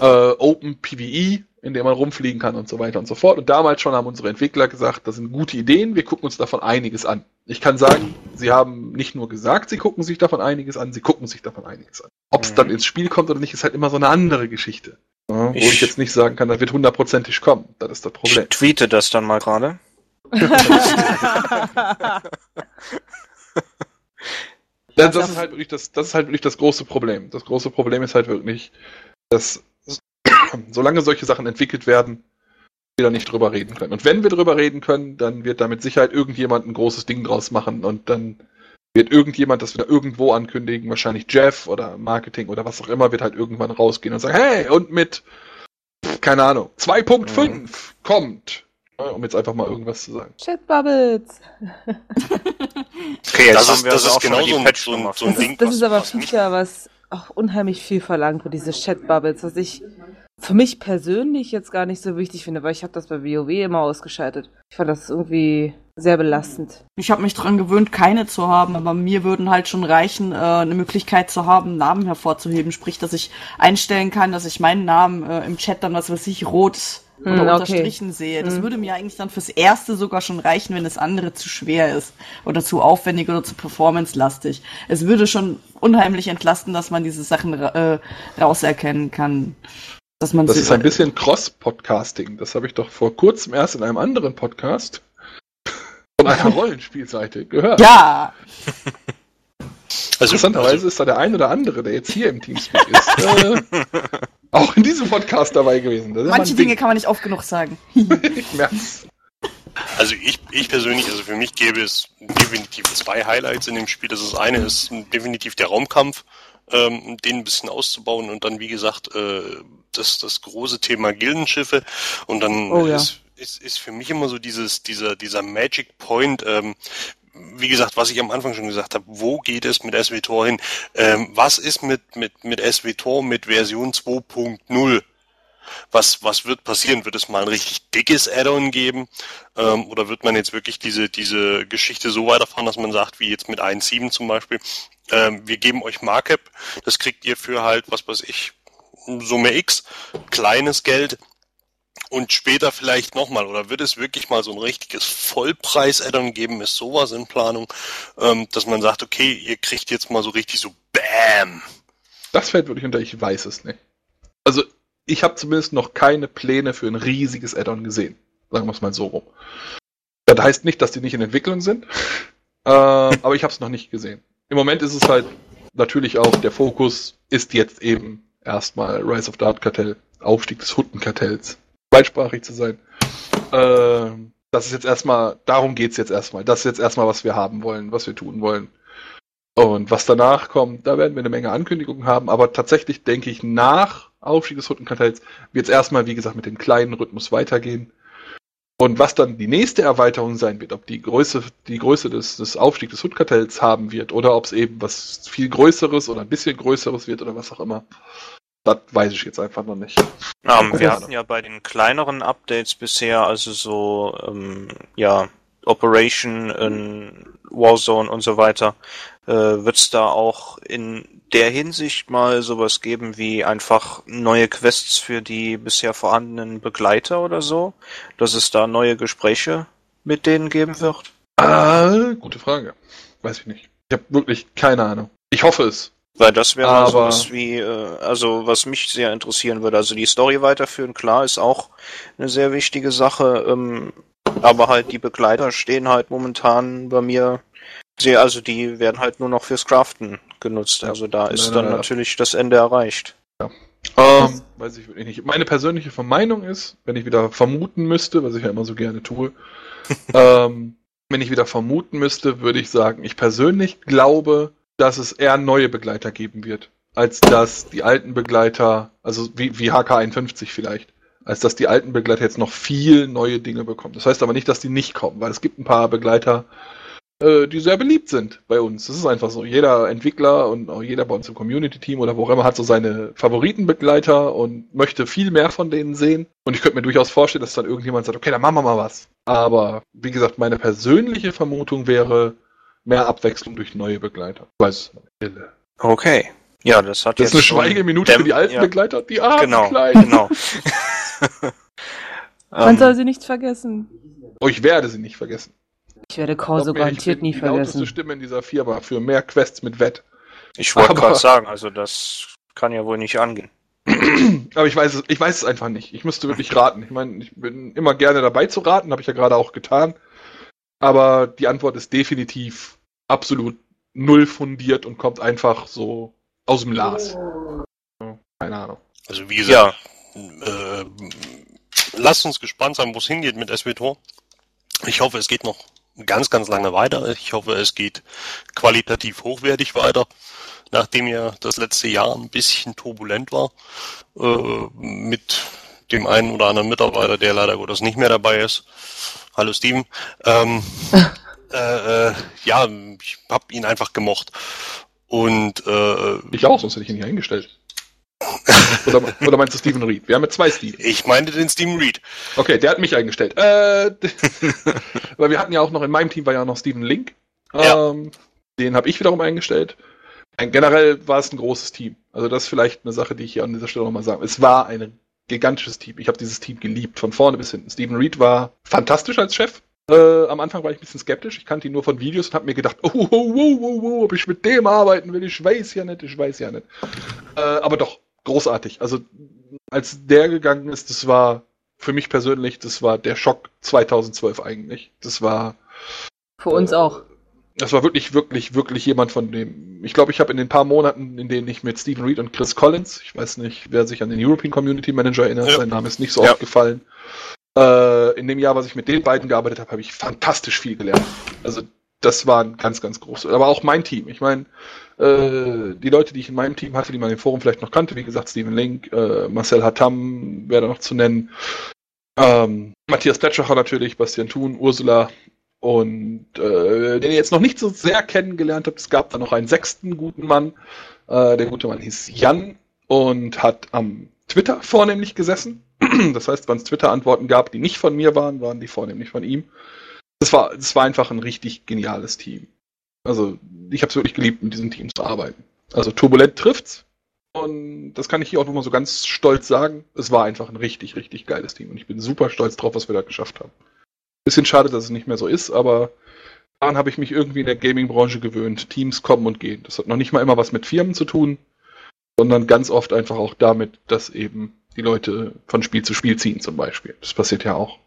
äh, Open PvE, in dem man rumfliegen kann und so weiter und so fort. Und damals schon haben unsere Entwickler gesagt, das sind gute Ideen, wir gucken uns davon einiges an. Ich kann sagen, sie haben nicht nur gesagt, sie gucken sich davon einiges an, sie gucken sich davon einiges an. Ob es Mhm. dann ins Spiel kommt oder nicht, ist halt immer so eine andere Geschichte. Ja, wo ich, Ich- jetzt nicht sagen kann, das wird hundertprozentig kommen. Das ist das Problem. Ich tweete das dann mal gerade. Ja, das ist halt wirklich das, das ist halt wirklich das große Problem. Das große Problem ist halt wirklich, dass solange solche Sachen entwickelt werden, wir da nicht drüber reden können. Und wenn wir drüber reden können, dann wird da mit Sicherheit irgendjemand ein großes Ding draus machen und dann wird irgendjemand das wieder irgendwo ankündigen, wahrscheinlich Jeff oder Marketing oder was auch immer, wird halt irgendwann rausgehen und sagen, hey, und mit, keine Ahnung, 2.5 kommt. Ja, Um jetzt einfach mal irgendwas zu sagen. Chatbubbles. Okay, Das haben ist, wir das also ist genau so ein, so ein, so ein Das Ding. ist, das was- ist aber was mich- Feature, was auch unheimlich viel verlangt für diese Chatbubbles, was ich für mich persönlich jetzt gar nicht so wichtig finde, weil ich habe das bei WoW immer ausgeschaltet. Ich fand das irgendwie sehr belastend. Ich habe mich dran gewöhnt, keine zu haben, aber mir würden halt schon reichen, äh, eine Möglichkeit zu haben, Namen hervorzuheben. Sprich, dass ich einstellen kann, dass ich meinen Namen äh, im Chat dann, was weiß ich, rot oder Hm, okay. unterstrichen sehe. Das Hm. würde mir eigentlich dann fürs Erste sogar schon reichen, wenn das andere zu schwer ist oder zu aufwendig oder zu performance-lastig. Es würde schon unheimlich entlasten, dass man diese Sachen äh, rauserkennen kann. Dass man Das sie- ist ein bisschen Cross-Podcasting. Das habe ich doch vor kurzem erst in einem anderen Podcast von einer Rollenspielseite gehört. Ja, Also, Interessanterweise also, ist da der ein oder andere, der jetzt hier im Teamspeak ist, äh, auch in diesem Podcast dabei gewesen. Manche Dinge kann man nicht oft genug sagen. Ich merk's. also ich, ich persönlich, also für mich gäbe es definitiv zwei Highlights in dem Spiel. Das, ist das eine ist definitiv der Raumkampf, ähm, den ein bisschen auszubauen und dann, wie gesagt, äh, das, das große Thema Gildenschiffe und dann Oh ja. ist, ist, ist für mich immer so dieses, dieser, dieser Magic Point, ähm, wie gesagt, was ich am Anfang schon gesagt habe, wo geht es mit SWTOR hin? Ähm, was ist mit, mit, mit SWTOR mit Version 2.0? Was, was wird passieren? Wird es mal ein richtig dickes Add-on geben? Ähm, oder wird man jetzt wirklich diese, diese Geschichte so weiterfahren, dass man sagt, wie jetzt mit 1.7 zum Beispiel, ähm, wir geben euch Markup, das kriegt ihr für halt, was weiß ich, Summe X, kleines Geld, und später vielleicht nochmal, oder wird es wirklich mal so ein richtiges Vollpreis-Add-on geben? Ist sowas in Planung, ähm, dass man sagt, okay, ihr kriegt jetzt mal so richtig so BAM. Das fällt wirklich unter, ich weiß es nicht. Also, ich habe zumindest noch keine Pläne für ein riesiges Add-on gesehen. Sagen wir es mal so rum. Das heißt nicht, dass die nicht in Entwicklung sind, äh, aber ich habe es noch nicht gesehen. Im Moment ist es halt natürlich auch, der Fokus ist jetzt eben erstmal Rise of Dart Kartell, Aufstieg des Huttenkartells, zweitsprachig zu sein. Ähm, das ist jetzt erstmal, darum geht's jetzt erstmal. Das ist jetzt erstmal, was wir haben wollen, was wir tun wollen. Und was danach kommt, da werden wir eine Menge Ankündigungen haben, aber tatsächlich denke ich, nach Aufstieg des Huttenkartells wird es erstmal, wie gesagt, mit dem kleinen Rhythmus weitergehen. Und was dann die nächste Erweiterung sein wird, ob die Größe, die Größe des, des Aufstieg des Huttenkartells haben wird oder ob es eben was viel Größeres oder ein bisschen Größeres wird oder was auch immer, das weiß ich jetzt einfach noch nicht. Okay. wir hatten ja bei den kleineren Updates bisher, also so, ähm, ja, Operation in Warzone und so weiter, äh, wird es da auch in der Hinsicht mal sowas geben wie einfach neue Quests für die bisher vorhandenen Begleiter oder so, dass es da neue Gespräche mit denen geben wird? Ah, gute Frage. Weiß ich nicht. Ich habe wirklich keine Ahnung. Ich hoffe es. Weil das wäre mal sowas wie, äh, also was mich sehr interessieren würde. Also die Story weiterführen, klar, ist auch eine sehr wichtige Sache. Ähm, aber halt die Begleiter stehen halt momentan bei mir sehr, also die werden halt nur noch fürs Craften genutzt. Ja. Also da ist Nein, dann nein, natürlich das Ende erreicht. Ähm, weiß ich wirklich nicht. Meine persönliche Vermeinung ist, wenn ich wieder vermuten müsste, was ich ja immer so gerne tue, ähm, wenn ich wieder vermuten müsste, würde ich sagen, ich persönlich glaube, dass es eher neue Begleiter geben wird, als dass die alten Begleiter, also wie, wie HK51 vielleicht, als dass die alten Begleiter jetzt noch viel neue Dinge bekommen. Das heißt aber nicht, dass die nicht kommen, weil es gibt ein paar Begleiter, die sehr beliebt sind bei uns. Das ist einfach so. Jeder Entwickler und auch jeder bei uns im Community-Team oder wo auch immer hat so seine Favoritenbegleiter und möchte viel mehr von denen sehen. Und ich könnte mir durchaus vorstellen, dass dann irgendjemand sagt, okay, dann machen wir mal was. Aber wie gesagt, meine persönliche Vermutung wäre mehr Abwechslung durch neue Begleiter. Ich weiß. Okay. Ja, das hat Das ist jetzt eine schon Schweigeminute für die alten ja, Begleiter, die armen Genau, Kleinen. genau. Man soll sie nicht vergessen. Oh, ich werde sie nicht vergessen. Ich werde ich garantiert nie die lauteste vergessen. Stimme in dieser Firma für mehr Quests mit Wett. ich wollte aber- gerade sagen, also das kann ja wohl nicht angehen. Aber ich weiß es, ich weiß es einfach nicht. Ich müsste wirklich raten. Ich meine, ich bin immer gerne dabei zu raten, habe ich ja gerade auch getan. Aber die Antwort ist definitiv absolut null fundiert und kommt einfach so aus dem Las. Ja, Keine Ahnung. Also wie gesagt, Ja, äh, lasst uns gespannt sein, wo es hingeht mit SWTOR. Ich hoffe, es geht noch ganz, ganz lange weiter. Ich hoffe, es geht qualitativ hochwertig weiter, nachdem ja das letzte Jahr ein bisschen turbulent war äh, mit dem einen oder anderen Mitarbeiter, der leider Gottes nicht mehr dabei ist. Hallo Steven. Ähm, äh, äh, ja, ich habe ihn einfach gemocht. Und äh, Ich auch, sonst hätte ich ihn hier eingestellt. Oder, oder meinst du Steven Reed? Wir haben ja zwei Steven. ich meinte den Steven Reed. Okay, der hat mich eingestellt. Äh, weil wir hatten ja auch noch, in meinem Team war ja noch Steven Link. Ja. Ähm, den habe ich wiederum eingestellt. Ein, generell war es ein großes Team. Also das ist vielleicht eine Sache, die ich hier an dieser Stelle nochmal sagen. Es war ein gigantisches Team. Ich habe dieses Team geliebt, von vorne bis hinten. Steven Reed war fantastisch als Chef. Äh, am Anfang war ich ein bisschen skeptisch. Ich kannte ihn nur von Videos und habe mir gedacht, oh, oh, oh, oh, oh, ob ich mit dem arbeiten will. Ich weiß ja nicht, ich weiß ja nicht. Äh, aber doch, großartig. Also als der gegangen ist, das war für mich persönlich, das war der Schock 2012 eigentlich. Das war Für uns auch. das war wirklich, wirklich, wirklich jemand von dem. Ich glaube, ich habe in den paar Monaten, in denen ich mit Stephen Reed und Chris Collins, ich weiß nicht, wer sich an den European Community Manager erinnert, Ja. sein Name ist nicht so Ja. oft gefallen. Äh, in dem Jahr, was ich mit den beiden gearbeitet habe, habe ich fantastisch viel gelernt. Also das war ein ganz, ganz großes. Aber auch mein Team. Ich meine, äh, die Leute, die ich in meinem Team hatte, die man im Forum vielleicht noch kannte, wie gesagt, Stephen Link, äh, Marcel Hattam, wäre da noch zu nennen. Ähm, Matthias Plätschacher natürlich, Bastian Thun, Ursula, und äh, den ihr jetzt noch nicht so sehr kennengelernt habt, es gab da noch einen sechsten guten Mann. Äh, der gute Mann hieß Jan und hat am Twitter vornehmlich gesessen. Das heißt, wenn es Twitter-Antworten gab, die nicht von mir waren, waren die vornehmlich von ihm. Das war, das war einfach ein richtig geniales Team. Also, ich habe es wirklich geliebt, mit diesem Team zu arbeiten. Also, turbulent trifft's. Und das kann ich hier auch nochmal so ganz stolz sagen. Es war einfach ein richtig, richtig geiles Team. Und ich bin super stolz drauf, was wir da geschafft haben. Bisschen schade, dass es nicht mehr so ist, aber daran habe ich mich irgendwie in der Gaming-Branche gewöhnt. Teams kommen und gehen. Das hat noch nicht mal immer was mit Firmen zu tun, sondern ganz oft einfach auch damit, dass eben die Leute von Spiel zu Spiel ziehen zum Beispiel. Das passiert ja auch.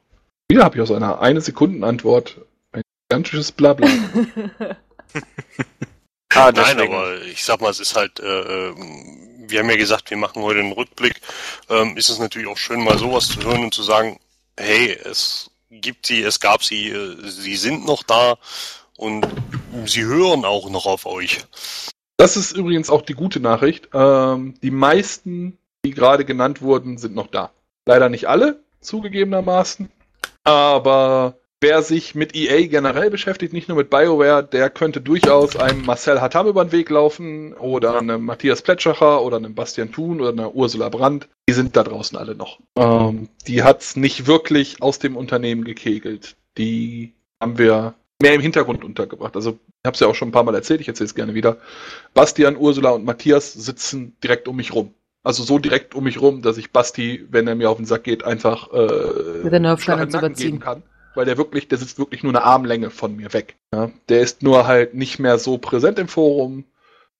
Wieder habe ich aus einer eine Sekunden Antwort ein gigantisches Blabla. ah, Nein, aber ich sag mal, es ist halt, äh, ähm, wir haben ja gesagt, wir machen heute einen Rückblick. Ähm, ist es natürlich auch schön, mal sowas zu hören und zu sagen, hey, es gibt sie, es gab sie, äh, sie sind noch da und sie hören auch noch auf euch. Das ist übrigens auch die gute Nachricht. Ähm, die meisten, die gerade genannt wurden, sind noch da. Leider nicht alle, zugegebenermaßen. Aber wer sich mit EA generell beschäftigt, nicht nur mit BioWare, der könnte durchaus einem Marcel Hattam über den Weg laufen oder einem Matthias Plätschacher oder einem Bastian Thun oder einer Ursula Brandt. Die sind da draußen alle noch. Ähm, die hat's nicht wirklich aus dem Unternehmen gekegelt. Die haben wir mehr im Hintergrund untergebracht. Also ich habe es ja auch schon ein paar Mal erzählt, ich erzähle es gerne wieder. Bastian, Ursula und Matthias sitzen direkt um mich rum. Also so direkt um mich rum, dass ich Basti, wenn er mir auf den Sack geht, einfach äh, Mit der zu Nacken überziehen. geben kann. Weil der wirklich, der sitzt wirklich nur eine Armlänge von mir weg. Ja? Der ist nur halt nicht mehr so präsent im Forum,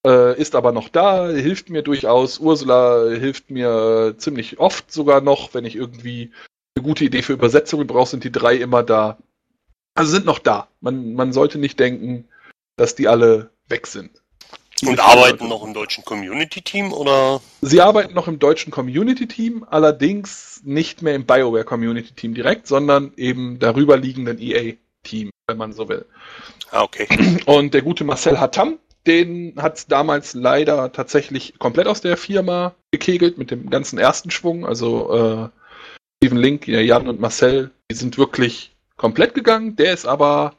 äh, ist aber noch da, hilft mir durchaus. Ursula hilft mir ziemlich oft sogar noch, wenn ich irgendwie eine gute Idee für Übersetzungen brauche, sind die drei immer da. Also sind noch da. Man, man sollte nicht denken, dass die alle weg sind. Und arbeiten noch im deutschen Community-Team oder? Sie arbeiten noch im deutschen Community-Team, allerdings nicht mehr im BioWare Community-Team direkt, sondern eben darüber liegenden EA-Team, wenn man so will. Ah, okay. Und der gute Marcel Hattam, den hat damals leider tatsächlich komplett aus der Firma gekegelt mit dem ganzen ersten Schwung. Also äh, Steven Link, ja, Jan und Marcel, die sind wirklich komplett gegangen. Der ist aber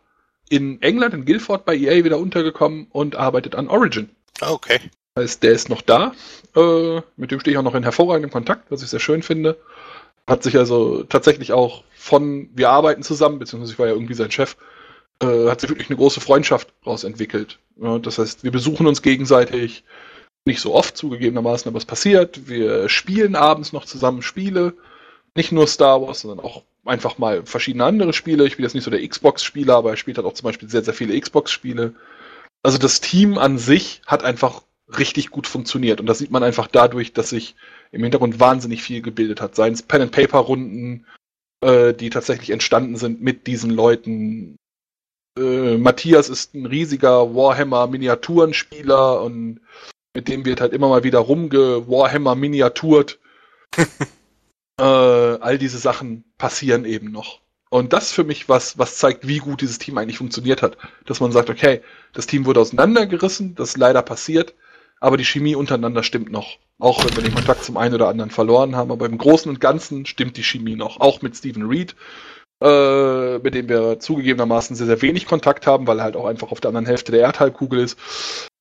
in England, in Guildford bei EA wieder untergekommen und arbeitet an Origin. Ah, okay. Das heißt, der ist noch da. Äh, mit dem stehe ich auch noch in hervorragendem Kontakt, was ich sehr schön finde. Hat sich also tatsächlich auch von, wir arbeiten zusammen, beziehungsweise ich war ja irgendwie sein Chef, äh, hat sich wirklich eine große Freundschaft daraus entwickelt. Ja, das heißt, wir besuchen uns gegenseitig, nicht so oft zugegebenermaßen, aber es passiert. Wir spielen abends noch zusammen Spiele. Nicht nur Star Wars, sondern auch einfach mal verschiedene andere Spiele. Ich bin jetzt nicht so der Xbox-Spieler, aber er spielt halt auch zum Beispiel sehr, sehr viele Xbox-Spiele. Also das Team an sich hat einfach richtig gut funktioniert. Und das sieht man einfach dadurch, dass sich im Hintergrund wahnsinnig viel gebildet hat. Seien es Pen-and-Paper-Runden, äh, die tatsächlich entstanden sind mit diesen Leuten. Äh, Matthias ist ein riesiger Warhammer-Miniaturenspieler und mit dem wird halt immer mal wieder rumge-Warhammer-miniaturt. äh, all diese Sachen passieren eben noch. Und das für mich was, was zeigt, wie gut dieses Team eigentlich funktioniert hat. Dass man sagt, okay, das Team wurde auseinandergerissen, das ist leider passiert, aber die Chemie untereinander stimmt noch. Auch wenn wir den Kontakt zum einen oder anderen verloren haben, aber im Großen und Ganzen stimmt die Chemie noch. Auch mit Stephen Reed, äh, mit dem wir zugegebenermaßen sehr, sehr wenig Kontakt haben, weil er halt auch einfach auf der anderen Hälfte der Erdhalbkugel ist.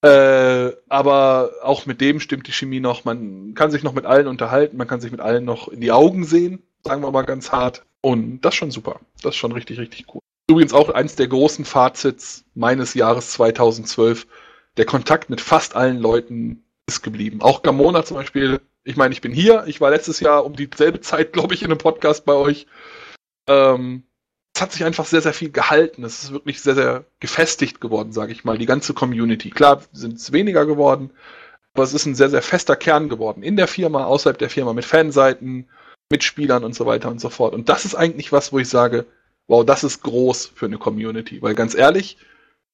Äh, aber auch mit dem stimmt die Chemie noch. Man kann sich noch mit allen unterhalten, man kann sich mit allen noch in die Augen sehen, sagen wir mal ganz hart. Und das ist schon super. Das ist schon richtig, richtig cool. Übrigens auch eins der großen Fazits meines Jahres 2012. Der Kontakt mit fast allen Leuten ist geblieben. Auch Gamona zum Beispiel. Ich meine, ich bin hier. Ich war letztes Jahr um dieselbe Zeit, glaube ich, in einem Podcast bei euch. Ähm, es hat sich einfach sehr, sehr viel gehalten. Es ist wirklich sehr, sehr gefestigt geworden, sage ich mal. Die ganze Community. Klar sind es weniger geworden, aber es ist ein sehr, sehr fester Kern geworden. In der Firma, außerhalb der Firma, mit Fanseiten, Mitspielern und so weiter und so fort. Und das ist eigentlich was, wo ich sage, wow, das ist groß für eine Community. Weil ganz ehrlich,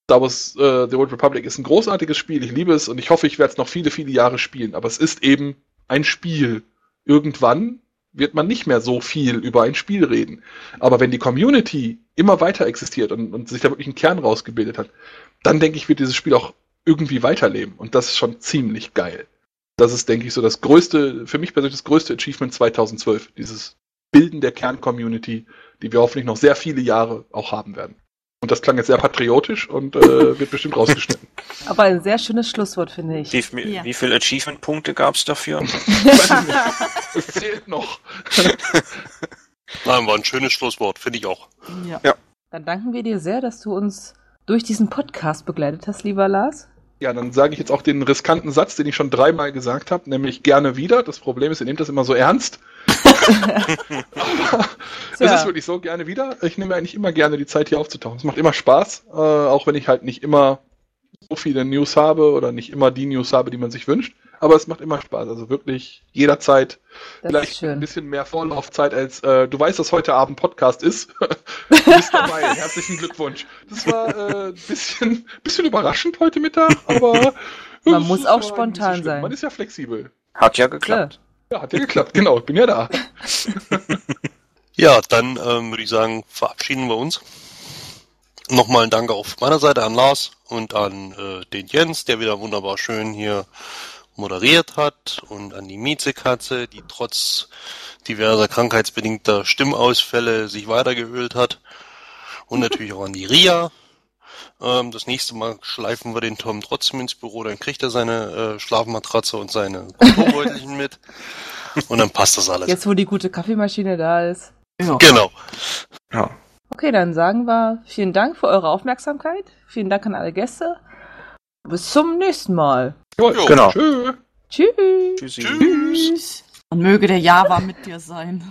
Star Wars äh, The Old Republic ist ein großartiges Spiel. Ich liebe es und ich hoffe, ich werde es noch viele, viele Jahre spielen. Aber es ist eben ein Spiel. Irgendwann wird man nicht mehr so viel über ein Spiel reden. Aber wenn die Community immer weiter existiert und, und sich da wirklich ein Kern rausgebildet hat, dann denke ich, wird dieses Spiel auch irgendwie weiterleben. Und das ist schon ziemlich geil. Das ist, denke ich, so das größte, für mich persönlich das größte Achievement 2012. Dieses Bilden der Kern-Community, die wir hoffentlich noch sehr viele Jahre auch haben werden. Und das klang jetzt sehr patriotisch und äh, wird bestimmt rausgeschnitten. Aber ein sehr schönes Schlusswort, finde ich. Wie, Ja. wie viele Achievement-Punkte gab es dafür? Das zählt noch. Nein, war ein schönes Schlusswort, finde ich auch. Ja. Dann danken wir dir sehr, dass du uns durch diesen Podcast begleitet hast, lieber Lars. Ja, dann sage ich jetzt auch den riskanten Satz, den ich schon dreimal gesagt habe, nämlich gerne wieder. Das Problem ist, ihr nehmt das immer so ernst. Aber es ist wirklich so, gerne wieder. Ich nehme eigentlich immer gerne die Zeit, hier aufzutauchen. Es macht immer Spaß, äh, auch wenn ich halt nicht immer so viele News habe oder nicht immer die News habe, die man sich wünscht. Aber es macht immer Spaß. Also wirklich jederzeit Das vielleicht ist schön. ein bisschen mehr Vorlaufzeit als äh, du weißt, dass heute Abend Podcast ist. du bist dabei. Herzlichen Glückwunsch. Das war äh, ein bisschen, bisschen überraschend heute Mittag, aber Man muss auch spontan sein. Man ist ja flexibel. Hat ja geklappt. Ja, hat ja geklappt. Genau, ich bin ja da. Ja, dann ähm, würde ich sagen, verabschieden wir uns. Nochmal ein Danke auf meiner Seite an Lars und an äh, den Jens, der wieder wunderbar schön hier moderiert hat und an die Miezekatze, die trotz diverser krankheitsbedingter Stimmausfälle sich weitergeölt hat. Und natürlich auch an die Ria. Ähm, das nächste Mal schleifen wir den Tom trotzdem ins Büro, dann kriegt er seine äh, Schlafmatratze und seine Kulturbeutelchen mit. Und dann passt das alles. Jetzt, wo die gute Kaffeemaschine da ist. Ja. Genau. Ja. Okay, dann sagen wir vielen Dank für eure Aufmerksamkeit. Vielen Dank an alle Gäste. Bis zum nächsten Mal. Jo, Jo. Genau. Tschö. Tschüss. Tschüss. Tschüss. Und möge der Java mit dir sein.